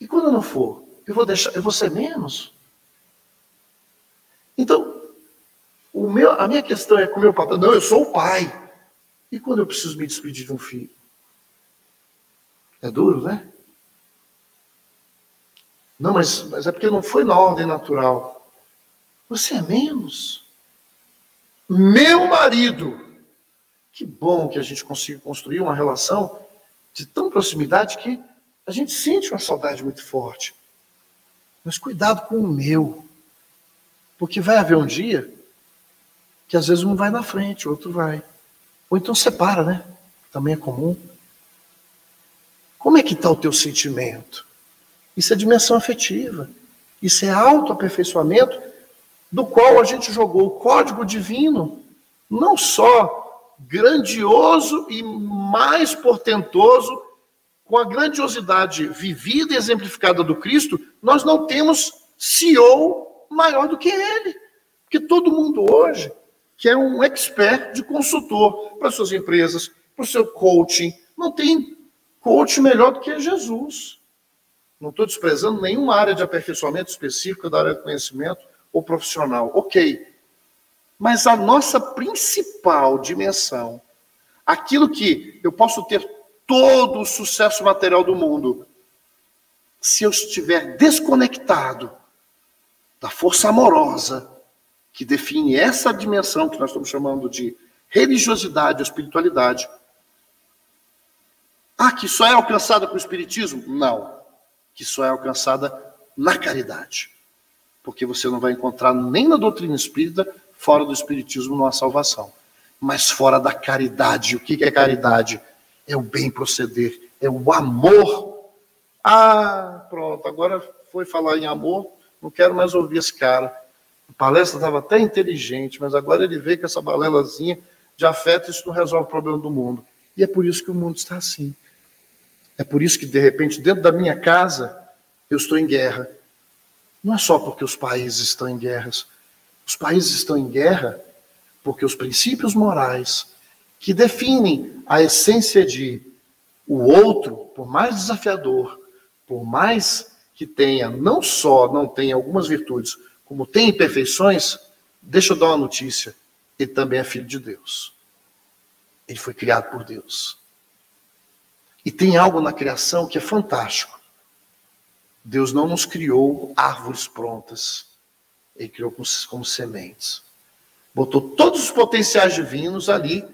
C: E quando eu não for, eu vou deixar, eu vou ser menos. Então, o meu, a minha questão é com o meu papai. Não, eu sou o pai. E quando eu preciso me despedir de um filho? É duro, né? Não, mas, mas é porque não foi na ordem natural. Você é menos. Meu marido. Que bom que a gente consiga construir uma relação de tão proximidade que a gente sente uma saudade muito forte. Mas cuidado com o meu. Porque vai haver um dia que às vezes um vai na frente, o outro vai. Ou então separa, né? Também é comum. Como é que está o teu sentimento? Isso é dimensão afetiva. Isso é autoaperfeiçoamento do qual a gente jogou o código divino, não só grandioso e mais portentoso, com a grandiosidade vivida e exemplificada do Cristo, nós não temos CEO maior do que ele. Porque todo mundo hoje quer um expert de consultor para suas empresas, para o seu coaching. Não tem coach melhor do que Jesus. Não estou desprezando nenhuma área de aperfeiçoamento específica da área de conhecimento, ou profissional. Ok. Mas a nossa principal dimensão, aquilo que eu posso ter todo o sucesso material do mundo, se eu estiver desconectado da força amorosa que define essa dimensão que nós estamos chamando de religiosidade, espiritualidade. Ah, que só é alcançada com o espiritismo? Não. Que só é alcançada na caridade porque você não vai encontrar nem na doutrina espírita, fora do espiritismo, uma salvação. Mas fora da caridade. O que é caridade? É o bem proceder, é o amor. Ah, pronto, agora foi falar em amor, não quero mais ouvir esse cara. A palestra estava até inteligente, mas agora ele vê que essa balelazinha de afeto, isso não resolve o problema do mundo. E é por isso que o mundo está assim. É por isso que, de repente, dentro da minha casa, eu estou em guerra. Não é só porque os países estão em guerras. Os países estão em guerra porque os princípios morais que definem a essência de o outro, por mais desafiador, por mais que tenha, não só não tenha algumas virtudes, como tem imperfeições, deixa eu dar uma notícia. Ele também é filho de Deus. Ele foi criado por Deus. E tem algo na criação que é fantástico. Deus não nos criou árvores prontas. Ele criou como, como sementes. Botou todos os potenciais divinos ali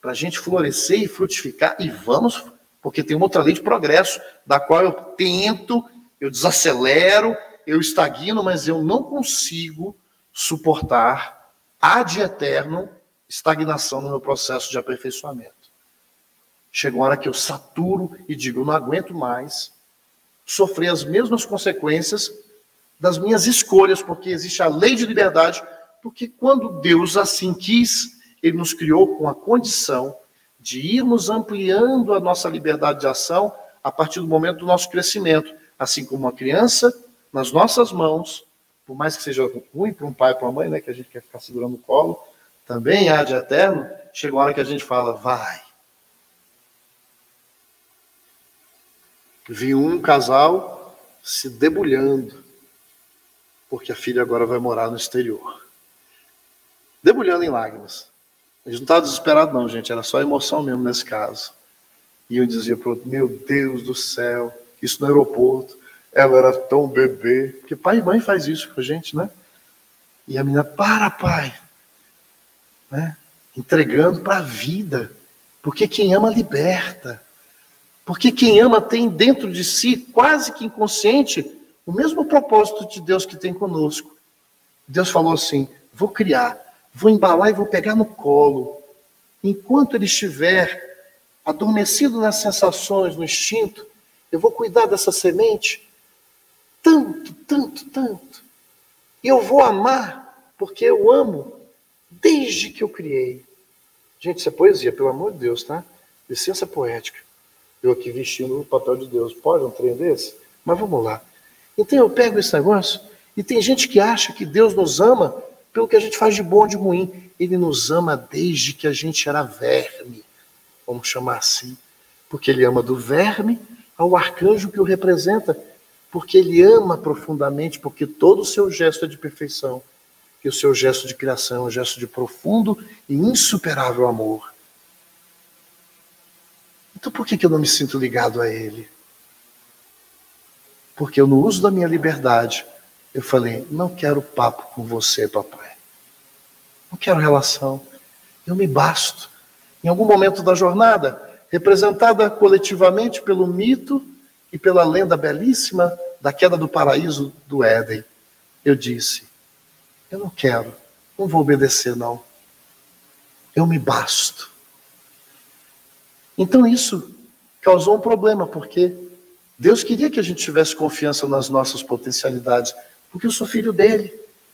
C: para a gente florescer e frutificar. E vamos, porque tem uma outra lei de progresso, da qual eu tento, eu desacelero, eu estagno, mas eu não consigo suportar ad eterno estagnação no meu processo de aperfeiçoamento. Chega uma hora que eu saturo e digo, eu não aguento mais sofrer as mesmas consequências das minhas escolhas, porque existe a lei de liberdade, porque quando Deus assim quis, ele nos criou com a condição de irmos ampliando a nossa liberdade de ação a partir do momento do nosso crescimento, assim como uma criança nas nossas mãos, por mais que seja ruim para um pai para uma mãe, né, que a gente quer ficar segurando o colo, também há de eterno, chega uma hora que a gente fala, vai, vi um casal se debulhando, porque a filha agora vai morar no exterior. Debulhando em lágrimas. Eles não estavam desesperados, não, gente, era só emoção mesmo nesse caso. E eu dizia para outro: Meu Deus do céu, isso no aeroporto, ela era tão bebê. Porque pai e mãe faz isso com a gente, né? E a menina, para, pai. Né? Entregando para a vida. Porque quem ama liberta. Porque quem ama tem dentro de si, quase que inconsciente, o mesmo propósito de Deus que tem conosco. Deus falou assim: vou criar, vou embalar e vou pegar no colo. Enquanto ele estiver adormecido nas sensações, no instinto, eu vou cuidar dessa semente tanto, tanto, tanto. E eu vou amar, porque eu amo desde que eu criei. Gente, isso é poesia, pelo amor de Deus, tá? Licença poética eu aqui vestindo o papel de Deus. Pode um trem desse? Mas vamos lá. Então eu pego esse negócio e tem gente que acha que Deus nos ama pelo que a gente faz de bom ou de ruim. Ele nos ama desde que a gente era verme, vamos chamar assim. Porque ele ama do verme ao arcanjo que o representa. Porque ele ama profundamente, porque todo o seu gesto é de perfeição. E o seu gesto de criação é um gesto de profundo e insuperável amor. Então por que, eu não me sinto ligado a Ele? Porque eu, no uso da minha liberdade, eu falei: não quero papo com você, papai. Não quero relação. Eu me basto. Em algum momento da jornada, representada coletivamente pelo mito e pela lenda belíssima da queda do paraíso do Éden, eu disse: eu não quero, não vou obedecer, não. Eu me basto. Então isso causou um problema, porque Deus queria que a gente tivesse confiança nas nossas potencialidades, porque eu sou filho dele,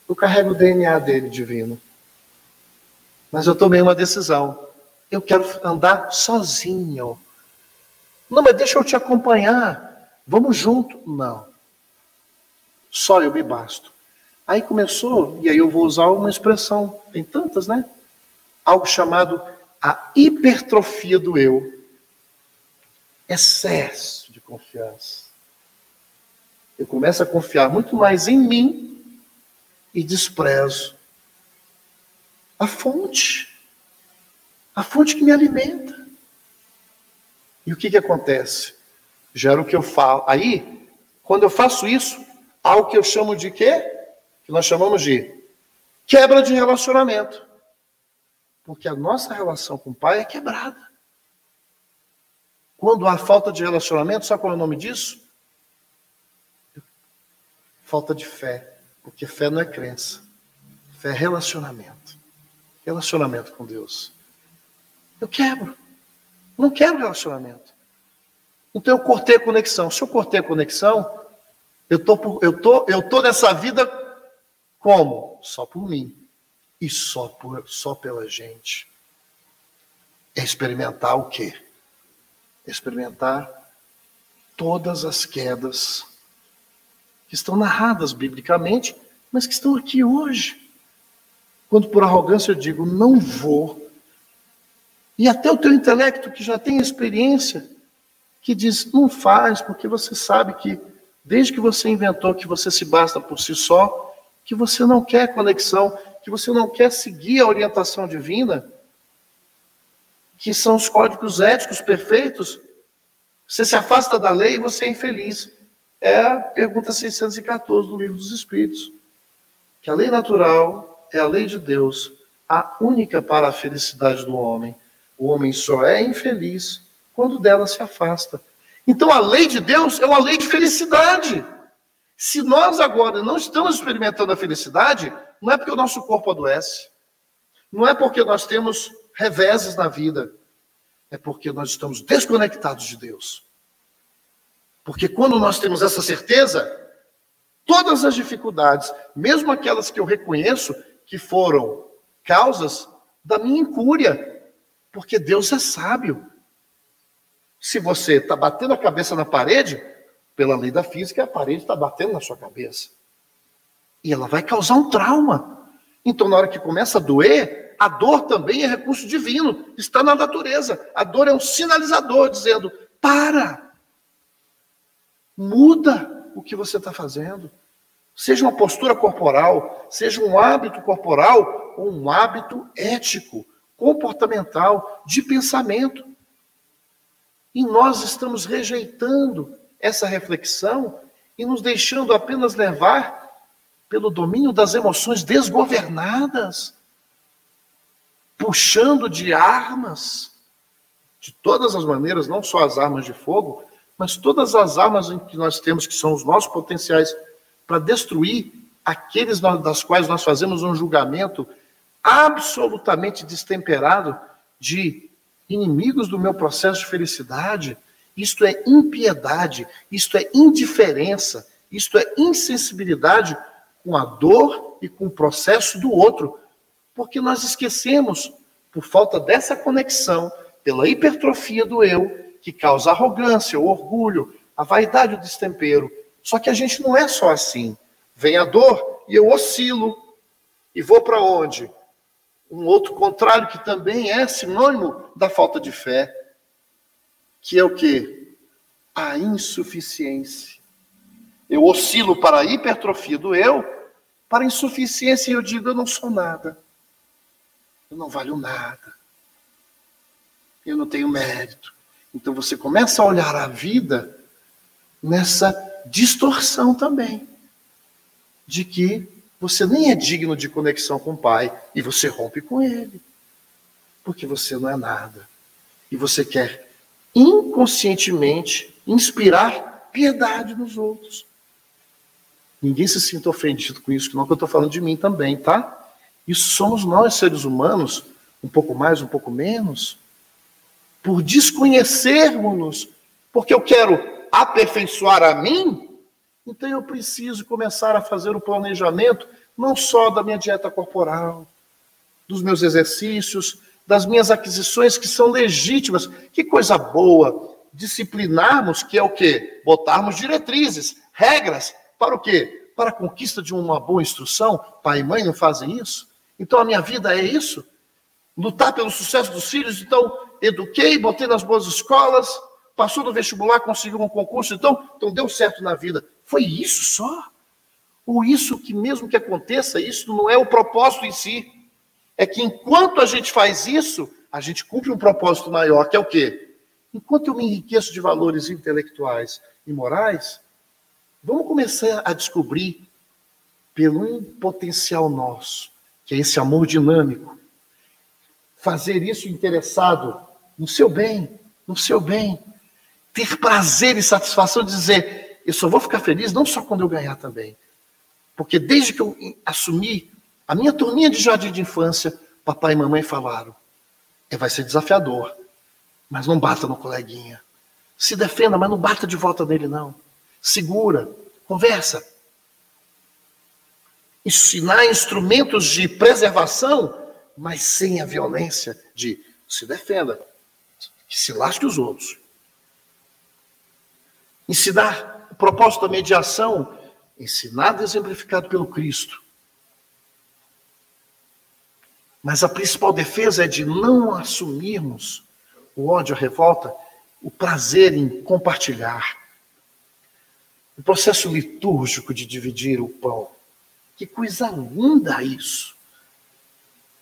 C: eu carrego o DNA dele divino. Mas eu tomei uma decisão. Eu quero andar sozinho. Não, mas deixa eu te acompanhar. Vamos junto. Não. Só eu me basto. Aí começou, e aí eu vou usar uma expressão, tem tantas, né? Algo chamado a hipertrofia do eu excesso de confiança. Eu começo a confiar muito mais em mim e desprezo a fonte, a fonte que me alimenta. E o que, que acontece? Gera o que eu falo. Aí, quando eu faço isso, há o que eu chamo de quê? Que nós chamamos de quebra de relacionamento. Porque a nossa relação com o pai é quebrada. Quando há falta de relacionamento, sabe qual é o nome disso? Falta de fé. Porque fé não é crença. Fé é relacionamento. Relacionamento com Deus. Eu quebro. Não quero relacionamento. Então eu cortei a conexão. Se eu cortei a conexão, eu tô, eu tô, eu tô nessa vida como? Só por mim. E só, por, só pela gente. É experimentar o quê? Experimentar todas as quedas que estão narradas biblicamente, mas que estão aqui hoje. Quando por arrogância eu digo, não vou. E até o teu intelecto, que já tem experiência, que diz, não faz, porque você sabe que, desde que você inventou que você se basta por si só, que você não quer conexão, que você não quer seguir a orientação divina, que são os códigos éticos perfeitos, você se afasta da lei e você é infeliz. É a pergunta 614 do Livro dos Espíritos. Que a lei natural é a lei de Deus, a única para a felicidade do homem. O homem só é infeliz quando dela se afasta. Então a lei de Deus é uma lei de felicidade. Se nós agora não estamos experimentando a felicidade, não é porque o nosso corpo adoece, não é porque nós temos reveses na vida, é porque nós estamos desconectados de Deus. Porque quando nós temos essa certeza, todas as dificuldades, mesmo aquelas que eu reconheço que foram causas da minha incúria, porque Deus é sábio. Se você está batendo a cabeça na parede, pela lei da física, a parede está batendo na sua cabeça. E ela vai causar um trauma. Então, na hora que começa a doer, a dor também é recurso divino, está na natureza. A dor é um sinalizador dizendo: para, muda o que você está fazendo. Seja uma postura corporal, seja um hábito corporal ou um hábito ético, comportamental, de pensamento. E nós estamos rejeitando essa reflexão e nos deixando apenas levar pelo domínio das emoções desgovernadas, puxando de armas, de todas as maneiras, não só as armas de fogo, mas todas as armas que nós temos, que são os nossos potenciais para destruir aqueles das quais nós fazemos um julgamento absolutamente destemperado de inimigos do meu processo de felicidade, isto é impiedade, isto é indiferença, isto é insensibilidade com a dor e com o processo do outro, porque nós esquecemos, por falta dessa conexão, pela hipertrofia do eu, que causa arrogância, o orgulho, a vaidade, o destempero. Só que a gente não é só assim. Vem a dor e eu oscilo. E vou para onde? um outro contrário que também é sinônimo da falta de fé, que é o que? A insuficiência. Eu oscilo para a hipertrofia do eu, para a insuficiência eu digo, eu não sou nada. Eu não valho nada. Eu não tenho mérito. Então você começa a olhar a vida nessa distorção também. De que você nem é digno de conexão com o Pai e você rompe com Ele. Porque você não é nada. E você quer inconscientemente inspirar piedade nos outros. Ninguém se sinta ofendido com isso, não é que eu estou falando de mim também, tá? Isso somos nós, seres humanos, um pouco mais, um pouco menos, por desconhecermos-nos, porque eu quero aperfeiçoar a mim, então eu preciso começar a fazer o planejamento não só da minha dieta corporal, dos meus exercícios, das minhas aquisições que são legítimas. Que coisa boa disciplinarmos, que é o quê? Botarmos diretrizes, regras para o quê? Para a conquista de uma boa instrução. Pai e mãe não fazem isso? Então a minha vida é isso? Lutar pelo sucesso dos filhos, então eduquei, botei nas boas escolas, passou no vestibular, conseguiu um concurso, então, então deu certo na vida. Foi isso só? Ou isso que mesmo que aconteça, isso não é o propósito em si. É que enquanto a gente faz isso, a gente cumpre um propósito maior, que é o quê? Enquanto eu me enriqueço de valores intelectuais e morais, vamos começar a descobrir pelo potencial nosso, que é esse amor dinâmico, fazer isso interessado no seu bem, no seu bem, ter prazer e satisfação de dizer, eu só vou ficar feliz não só quando eu ganhar também. Porque desde que eu assumi a minha turminha de jardim de infância, papai e mamãe falaram: é, vai ser desafiador, mas não bata no coleguinha. Se defenda, mas não bata de volta nele, não. Segura, conversa. Ensinar instrumentos de preservação, mas sem a violência de se defenda, que se lasque os outros. Ensinar o propósito da mediação, ensinado e exemplificado pelo Cristo. Mas a principal defesa é de não assumirmos o ódio, a revolta, o prazer em compartilhar. O processo litúrgico de dividir o pão. Que coisa linda isso!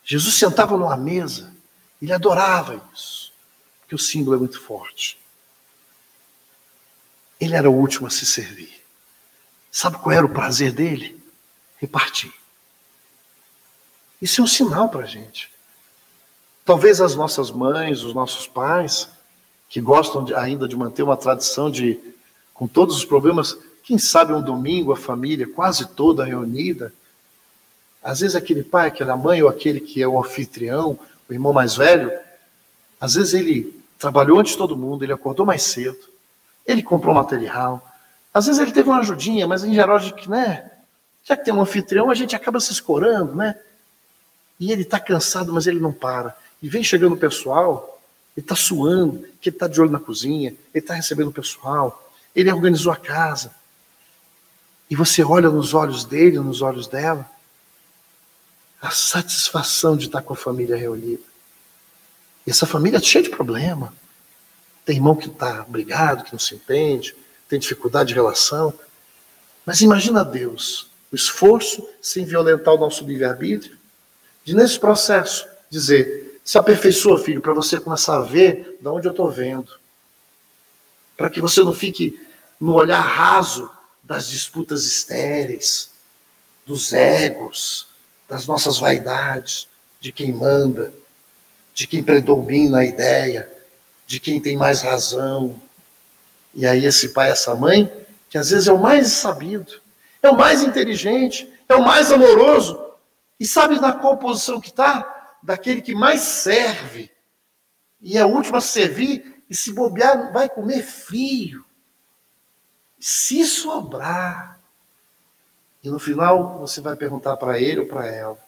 C: Jesus sentava numa mesa, ele adorava isso, porque o símbolo é muito forte. Ele era o último a se servir. Sabe qual era o prazer dele? Repartir. Isso é um sinal para a gente. Talvez as nossas mães, os nossos pais, que gostam de, ainda de manter uma tradição de, com todos os problemas, quem sabe um domingo a família quase toda reunida, às vezes aquele pai, aquela mãe ou aquele que é o anfitrião, o irmão mais velho, às vezes ele trabalhou antes de todo mundo, ele acordou mais cedo, ele comprou material, às vezes ele teve uma ajudinha, mas em geral, né, já que tem um anfitrião, a gente acaba se escorando, né? E ele está cansado, mas ele não para. E vem chegando o pessoal, ele está suando, que ele está de olho na cozinha, ele está recebendo o pessoal, ele organizou a casa. E você olha nos olhos dele, nos olhos dela, a satisfação de estar com a família reunida. E essa família é cheia de problema. Tem irmão que está brigado, que não se entende, tem dificuldade de relação. Mas imagina Deus, o esforço sem violentar o nosso livre-arbítrio, de nesse processo dizer, se aperfeiçoa, filho, para você começar a ver de onde eu estou vendo. Para que você não fique no olhar raso das disputas estéreis, dos egos, das nossas vaidades, de quem manda, de quem predomina a ideia, de quem tem mais razão. E aí esse pai, essa mãe, que às vezes é o mais sabido, é o mais inteligente, é o mais amoroso, e sabe na qual posição que está? Daquele que mais serve. E é o último a servir, e se bobear, vai comer frio. Se sobrar. E no final você vai perguntar para ele ou para ela: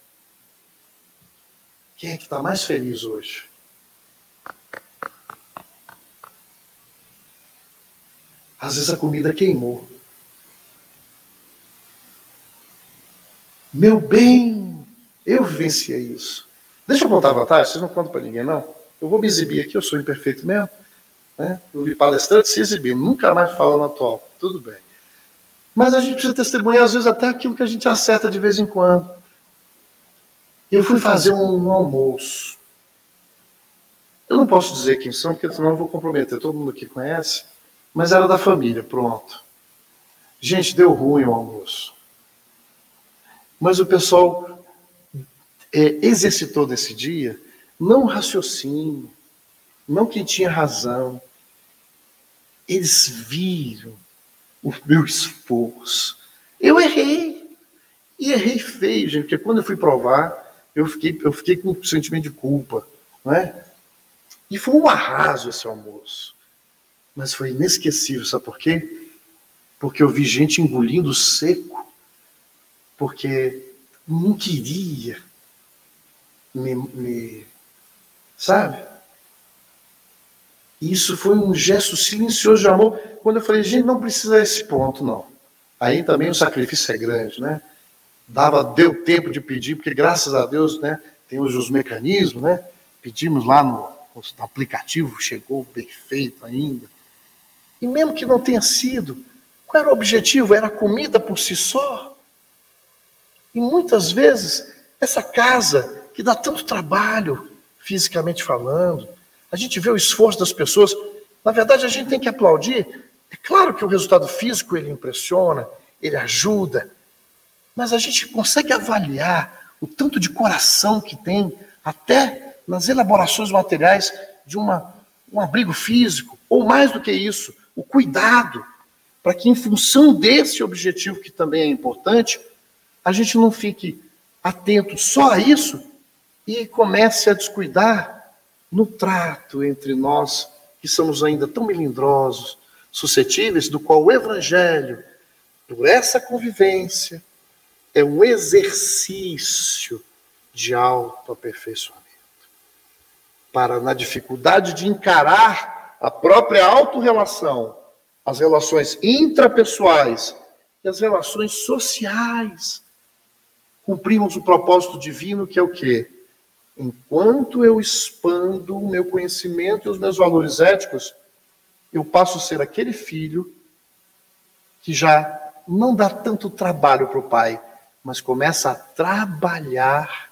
C: quem é que está mais feliz hoje? Às vezes a comida queimou. Meu bem, eu vivenciei isso. Deixa eu contar a vantagem, vocês não contam para ninguém, não. Eu vou me exibir aqui, eu sou imperfeito mesmo. Né? Eu vi palestrante se exibir, nunca mais falando atual. Tudo bem. Mas a gente precisa testemunhar, às vezes, até aquilo que a gente acerta de vez em quando. Eu fui fazer um, almoço. Eu não posso dizer quem são, porque senão eu vou comprometer. Todo mundo aqui conhece. Mas era da família, pronto. Gente, deu ruim o almoço. Mas o pessoal é, exercitou nesse dia não raciocínio, não quem tinha razão. Eles viram o meu esforço. Eu errei. E errei feio, gente, porque quando eu fui provar, eu fiquei, eu fiquei com um sentimento de culpa. Não é? E foi um arraso esse almoço. Mas foi inesquecível, sabe por quê? Porque eu vi gente engolindo seco, porque não queria me, me sabe? Isso foi um gesto silencioso de amor. Quando eu falei, gente, não precisa desse ponto, não. Aí também o sacrifício é grande, né? Dava, deu tempo de pedir, porque graças a Deus, né? Tem hoje os mecanismos, né? Pedimos lá no, no aplicativo, chegou perfeito ainda. E mesmo que não tenha sido, qual era o objetivo? Era a comida por si só? E muitas vezes, essa casa que dá tanto trabalho, fisicamente falando, a gente vê o esforço das pessoas. Na verdade, a gente tem que aplaudir. É claro que o resultado físico ele impressiona, ele ajuda, mas a gente consegue avaliar o tanto de coração que tem até nas elaborações materiais de uma, um abrigo físico, ou mais do que isso, o cuidado, para que, em função desse objetivo, que também é importante, a gente não fique atento só a isso e comece a descuidar no trato entre nós, que somos ainda tão melindrosos, suscetíveis, do qual o Evangelho, por essa convivência, é um exercício de autoaperfeiçoamento. Para, na dificuldade de encarar a própria autorrelação, as relações intrapessoais e as relações sociais. Cumprimos o propósito divino que é o quê? Enquanto eu expando o meu conhecimento e os meus valores éticos, eu passo a ser aquele filho que já não dá tanto trabalho para o pai, mas começa a trabalhar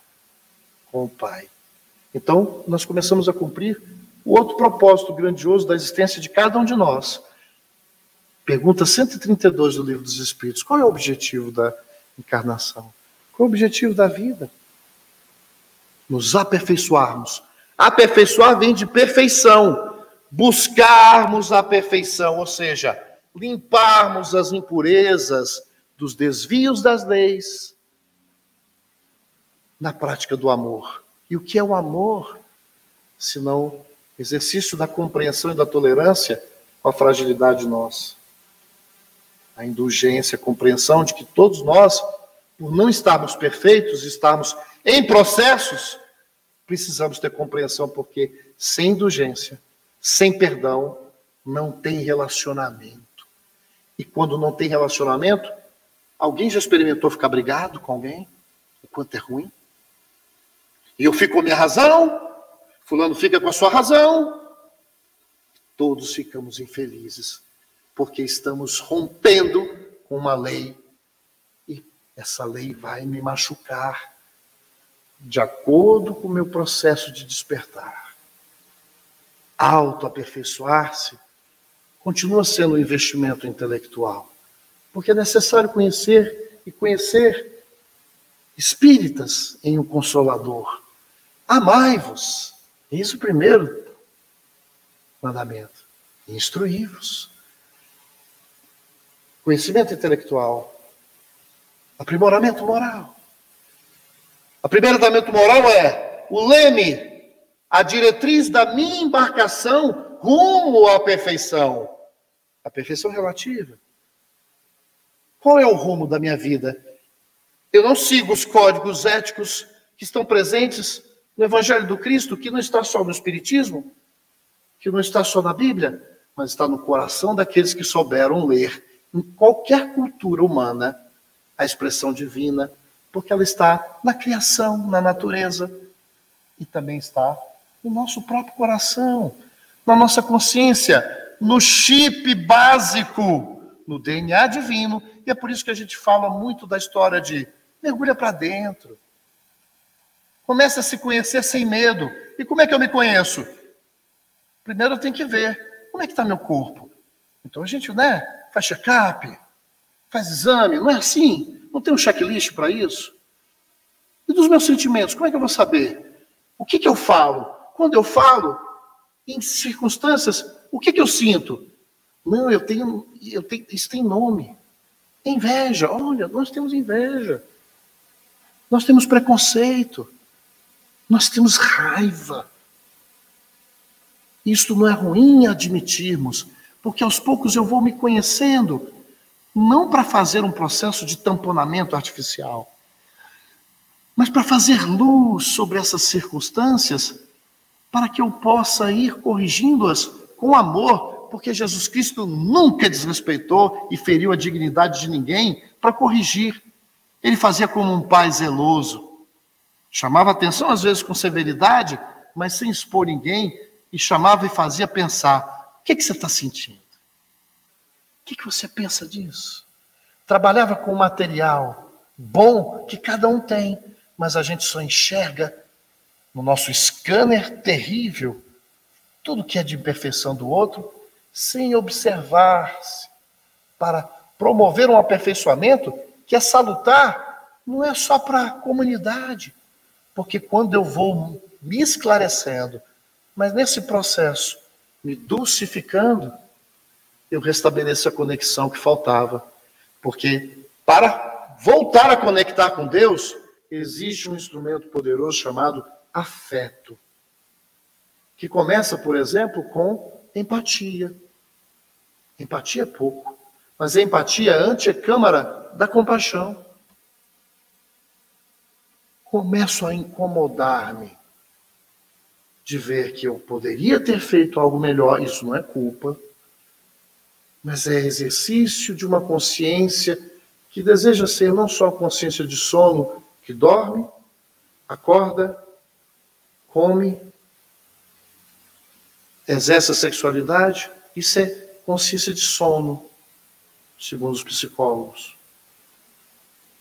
C: com o pai. Então, nós começamos a cumprir o outro propósito grandioso da existência de cada um de nós. Pergunta 132 do Livro dos Espíritos: qual é o objetivo da encarnação? Qual é o objetivo da vida? Nos aperfeiçoarmos. Aperfeiçoar vem de perfeição. Buscarmos a perfeição, ou seja, limparmos as impurezas dos desvios das leis na prática do amor. E o que é o amor? Senão exercício da compreensão e da tolerância com a fragilidade nossa. A indulgência, a compreensão de que todos nós, por não estarmos perfeitos, estarmos em processos, precisamos ter compreensão, porque sem indulgência, sem perdão, não tem relacionamento. E quando não tem relacionamento, alguém já experimentou ficar brigado com alguém? O quanto é ruim? E eu fico com a minha razão, Fulano fica com a sua razão. Todos ficamos infelizes, porque estamos rompendo com uma lei. E essa lei vai me machucar, de acordo com o meu processo de despertar. Autoaperfeiçoar-se continua sendo um investimento intelectual, porque é necessário conhecer e conhecer espíritas em um consolador. Amai-vos isso primeiro mandamento. Instruí-vos. Conhecimento intelectual. Aprimoramento moral. Aprimoramento moral é o leme, a diretriz da minha embarcação rumo à perfeição. A perfeição relativa. Qual é o rumo da minha vida? Eu não sigo os códigos éticos que estão presentes no Evangelho do Cristo, que não está só no Espiritismo, que não está só na Bíblia, mas está no coração daqueles que souberam ler em qualquer cultura humana a expressão divina, porque ela está na criação, na natureza, e também está no nosso próprio coração, na nossa consciência, no chip básico, no DNA divino, e é por isso que a gente fala muito da história de mergulha para dentro, Comece a se conhecer sem medo. E como é que eu me conheço? Primeiro eu tenho que ver como é que está meu corpo. Então a gente, né, faz check-up, faz exame, não é assim? Não tem um checklist para isso? E dos meus sentimentos, como é que eu vou saber? O que, que eu falo? Quando eu falo, em circunstâncias, o que, que eu sinto? Não, eu tenho, eu tenho, isso tem nome. Inveja, olha, nós temos inveja. Nós temos preconceito. Nós temos raiva. Isto não é ruim admitirmos, porque aos poucos eu vou me conhecendo, não para fazer um processo de tamponamento artificial, mas para fazer luz sobre essas circunstâncias, para que eu possa ir corrigindo-as com amor, porque Jesus Cristo nunca desrespeitou e feriu a dignidade de ninguém para corrigir. Ele fazia como um pai zeloso. Chamava atenção, às vezes, com severidade, mas sem expor ninguém, e chamava e fazia pensar: o que, que você está sentindo? O que, que você pensa disso? Trabalhava com material bom que cada um tem, mas a gente só enxerga no nosso scanner terrível tudo que é de imperfeição do outro, sem observar-se, para promover um aperfeiçoamento que é salutar, não é só para a comunidade, porque quando eu vou me esclarecendo, mas nesse processo, me dulcificando, eu restabeleço a conexão que faltava. Porque para voltar a conectar com Deus, existe um instrumento poderoso chamado afeto. Que começa, por exemplo, com empatia. Empatia é pouco, mas a empatia é a antecâmara da compaixão começo a incomodar-me de ver que eu poderia ter feito algo melhor, isso não é culpa. Mas é exercício de uma consciência que deseja ser não só consciência de sono que dorme, acorda, come, exerce a sexualidade, isso é consciência de sono, segundo os psicólogos.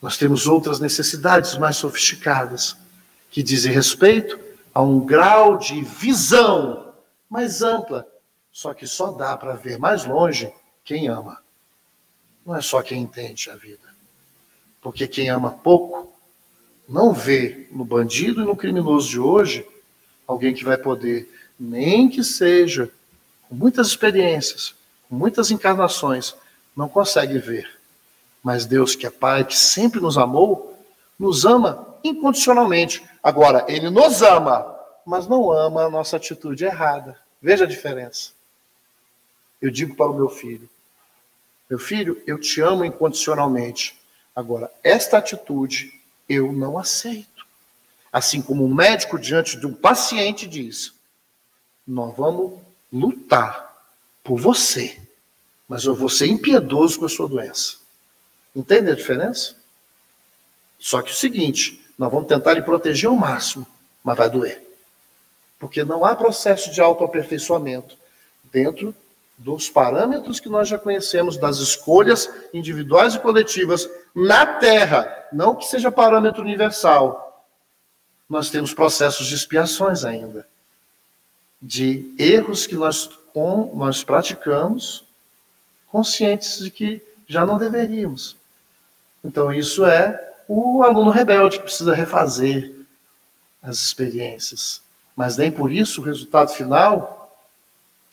C: Nós temos outras necessidades mais sofisticadas, que dizem respeito a um grau de visão mais ampla, só que só dá para ver mais longe quem ama. Não é só quem entende a vida. Porque quem ama pouco não vê no bandido e no criminoso de hoje alguém que vai poder, nem que seja com muitas experiências, com muitas encarnações, não consegue ver. Mas Deus, que é Pai, que sempre nos amou, nos ama incondicionalmente. Agora, Ele nos ama, mas não ama a nossa atitude errada. Veja a diferença. Eu digo para o meu filho: Meu filho, eu te amo incondicionalmente. Agora, esta atitude eu não aceito. Assim como um médico diante de um paciente diz: Nós vamos lutar por você, mas eu vou ser impiedoso com a sua doença. Entende a diferença? Só que o seguinte, nós vamos tentar lhe proteger ao máximo, mas vai doer. Porque não há processo de autoaperfeiçoamento dentro dos parâmetros que nós já conhecemos, das escolhas individuais e coletivas na Terra, não que seja parâmetro universal. Nós temos processos de expiações ainda, de erros que nós, com, nós praticamos, conscientes de que já não deveríamos. Então, isso é o aluno rebelde que precisa refazer as experiências. Mas nem por isso o resultado final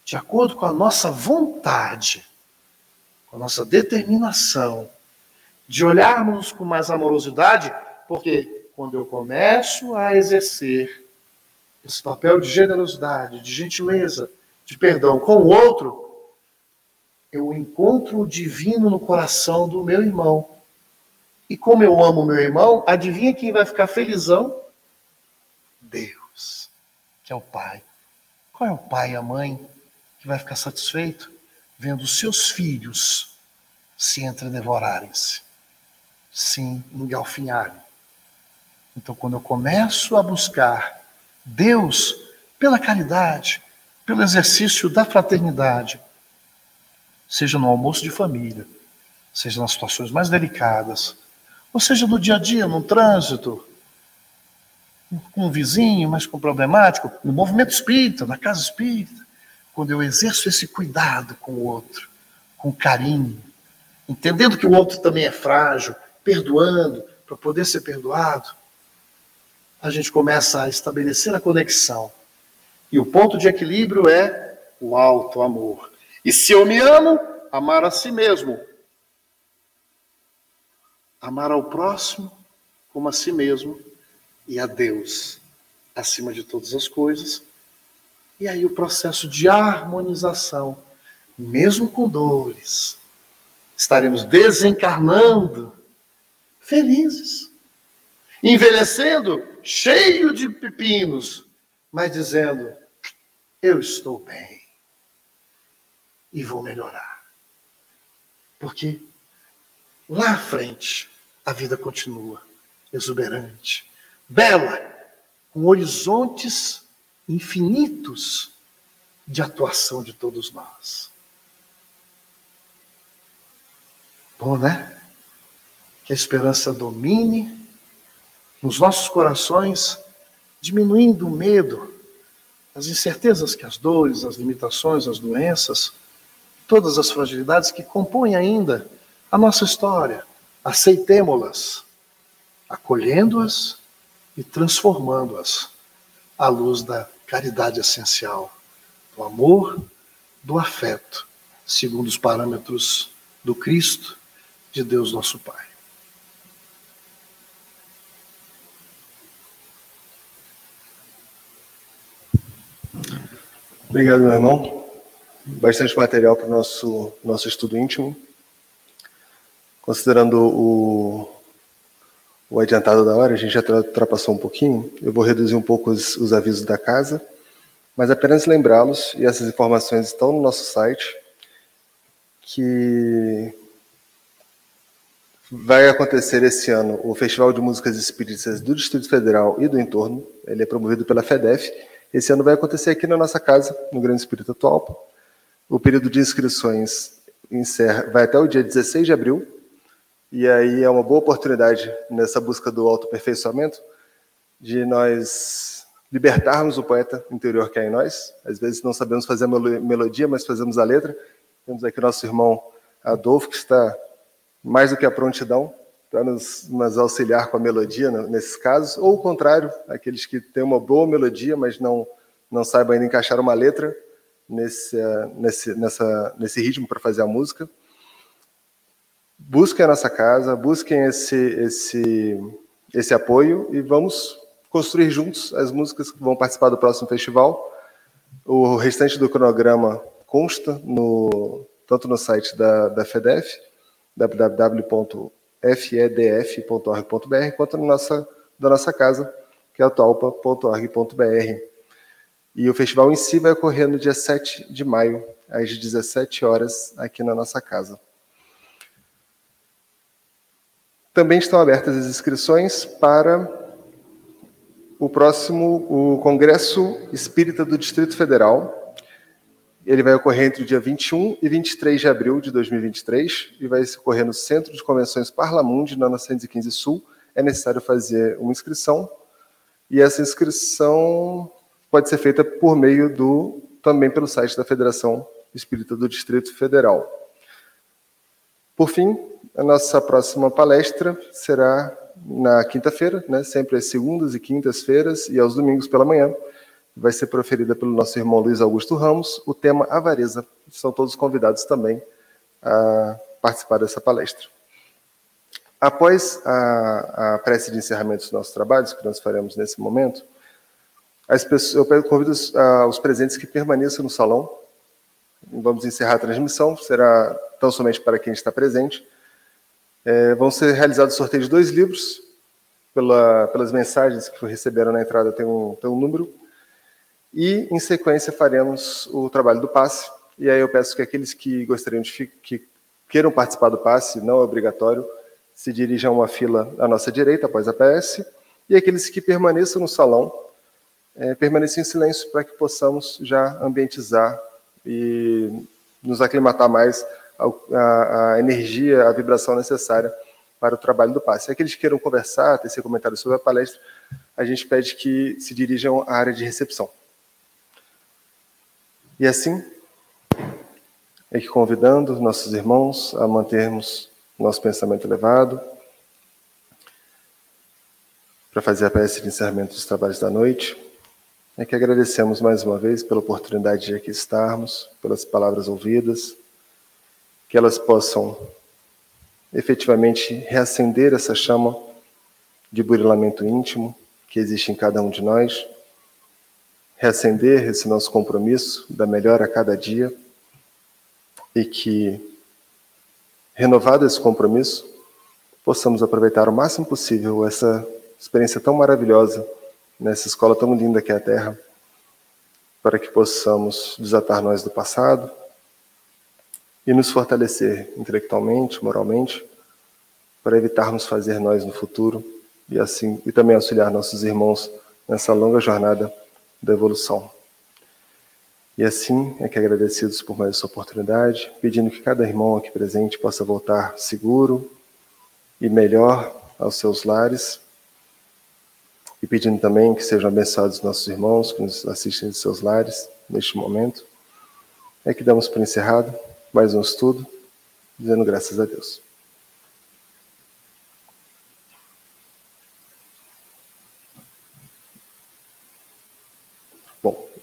C: de acordo com a nossa vontade, com a nossa determinação, de olharmos com mais amorosidade, porque quando eu começo a exercer esse papel de generosidade, de gentileza, de perdão com o outro, eu encontro o divino no coração do meu irmão. E como eu amo meu irmão, adivinha quem vai ficar felizão? Deus, que é o Pai. Qual é o pai e a mãe que vai ficar satisfeito vendo seus filhos se entredevorarem-se, se engalfinharem. Então, quando eu começo a buscar Deus pela caridade, pelo exercício da fraternidade, seja no almoço de família, seja nas situações mais delicadas, ou seja no dia a dia, no trânsito, com um vizinho mais problemático, no movimento espírita, na casa espírita, quando eu exerço esse cuidado com o outro, com carinho, entendendo que o outro também é frágil, perdoando para poder ser perdoado, a gente começa a estabelecer a conexão. E o ponto de equilíbrio é o alto amor. E se eu me amo, amar a si mesmo. Amar ao próximo como a si mesmo e a Deus acima de todas as coisas e aí o processo de harmonização, mesmo com dores, estaremos desencarnando felizes, envelhecendo cheio de pepinos, mas dizendo: eu estou bem e vou melhorar. Porque lá à frente a vida continua exuberante, bela, com horizontes infinitos de atuação de todos nós. Bom, né? Que a esperança domine nos nossos corações, diminuindo o medo, as incertezas que as dores, as limitações, as doenças, todas as fragilidades que compõem ainda a nossa história. Aceitemo-las, acolhendo-as e transformando-as à luz da caridade essencial, do amor, do afeto, segundo os parâmetros do Cristo, de Deus nosso Pai.
B: Obrigado, meu irmão. Bastante material para o nosso, nosso estudo íntimo. Considerando o, o adiantado da hora, a gente já ultrapassou um pouquinho, eu vou reduzir um pouco os, os avisos da casa, mas apenas lembrá-los, e essas informações estão no nosso site, que vai acontecer esse ano o Festival de Músicas Espíritas do Distrito Federal e do entorno. Ele é promovido pela FEDEF. Esse ano vai acontecer aqui na nossa casa, no Grande Espírito Atualpa. O período de inscrições encerra, vai até o dia 16 de abril. E aí é uma boa oportunidade nessa busca do autoaperfeiçoamento de nós libertarmos o poeta interior que é em nós. Às vezes não sabemos fazer a melodia, mas fazemos a letra. Temos aqui o nosso irmão Adolfo, que está mais do que a prontidão para nos, nos, auxiliar com a melodia nesses casos, ou o contrário, aqueles que têm uma boa melodia, mas não, não saibam ainda encaixar uma letra nesse, nesse, nessa, nesse ritmo para fazer a música. Busquem a nossa casa, busquem esse, esse, esse apoio e vamos construir juntos as músicas que vão participar do próximo festival. O restante do cronograma consta no, tanto no site da, da FEDEF, www.fedf.org.br, quanto na nossa, da nossa casa, que é a talpa.org.br. E o festival em si vai ocorrer no dia 7 de maio, às 17 horas, aqui na nossa casa. Também estão abertas as inscrições para o próximo o Congresso Espírita do Distrito Federal, ele vai ocorrer entre o dia 21 e 23 de abril de 2023 e vai ocorrer no Centro de Convenções Parlamundi, na 915 Sul. É necessário fazer uma inscrição e essa inscrição pode ser feita por meio do também pelo site da Federação Espírita do Distrito Federal. Por fim, a nossa próxima palestra será na quinta-feira, né, sempre às segundas e quintas-feiras e aos domingos pela manhã, vai ser proferida pelo nosso irmão Luiz Augusto Ramos, o tema avareza. São todos convidados também a participar dessa palestra. Após a, a prece de encerramento dos nossos trabalhos, que nós faremos nesse momento, pessoas, eu convido os, os presentes que permaneçam no salão. Vamos encerrar a transmissão, será tão somente para quem está presente. É, vão ser realizados sorteios de dois livros, pela, pelas mensagens que receberam na entrada, tem um, tem um número e, em sequência, faremos o trabalho do passe. E aí eu peço que aqueles que gostariam de que queiram participar do passe, não é obrigatório, se dirijam a uma fila à nossa direita, após a PS, e aqueles que permaneçam no salão, é, permaneçam em silêncio para que possamos já ambientizar e nos aclimatar mais à, energia, à vibração necessária para o trabalho do passe. Aqueles que queiram conversar, tecer comentários sobre a palestra, a gente pede que se dirijam à área de recepção. E assim, é que convidando nossos irmãos a mantermos nosso pensamento elevado, para fazer a prece de encerramento dos trabalhos da noite, é que agradecemos mais uma vez pela oportunidade de aqui estarmos, pelas palavras ouvidas, que elas possam efetivamente reacender essa chama de burilamento íntimo que existe em cada um de nós reacender esse nosso compromisso da melhor a cada dia e que, renovado esse compromisso, possamos aproveitar o máximo possível essa experiência tão maravilhosa nessa escola tão linda que é a Terra, para que possamos desatar nós do passado e nos fortalecer intelectualmente, moralmente, para evitarmos fazer nós no futuro e assim e também auxiliar nossos irmãos nessa longa jornada da evolução. E assim é que agradecidos por mais essa oportunidade, pedindo que cada irmão aqui presente possa voltar seguro e melhor aos seus lares, e pedindo também que sejam abençoados nossos irmãos que nos assistem de seus lares neste momento. É que damos por encerrado mais um estudo, dizendo graças a Deus.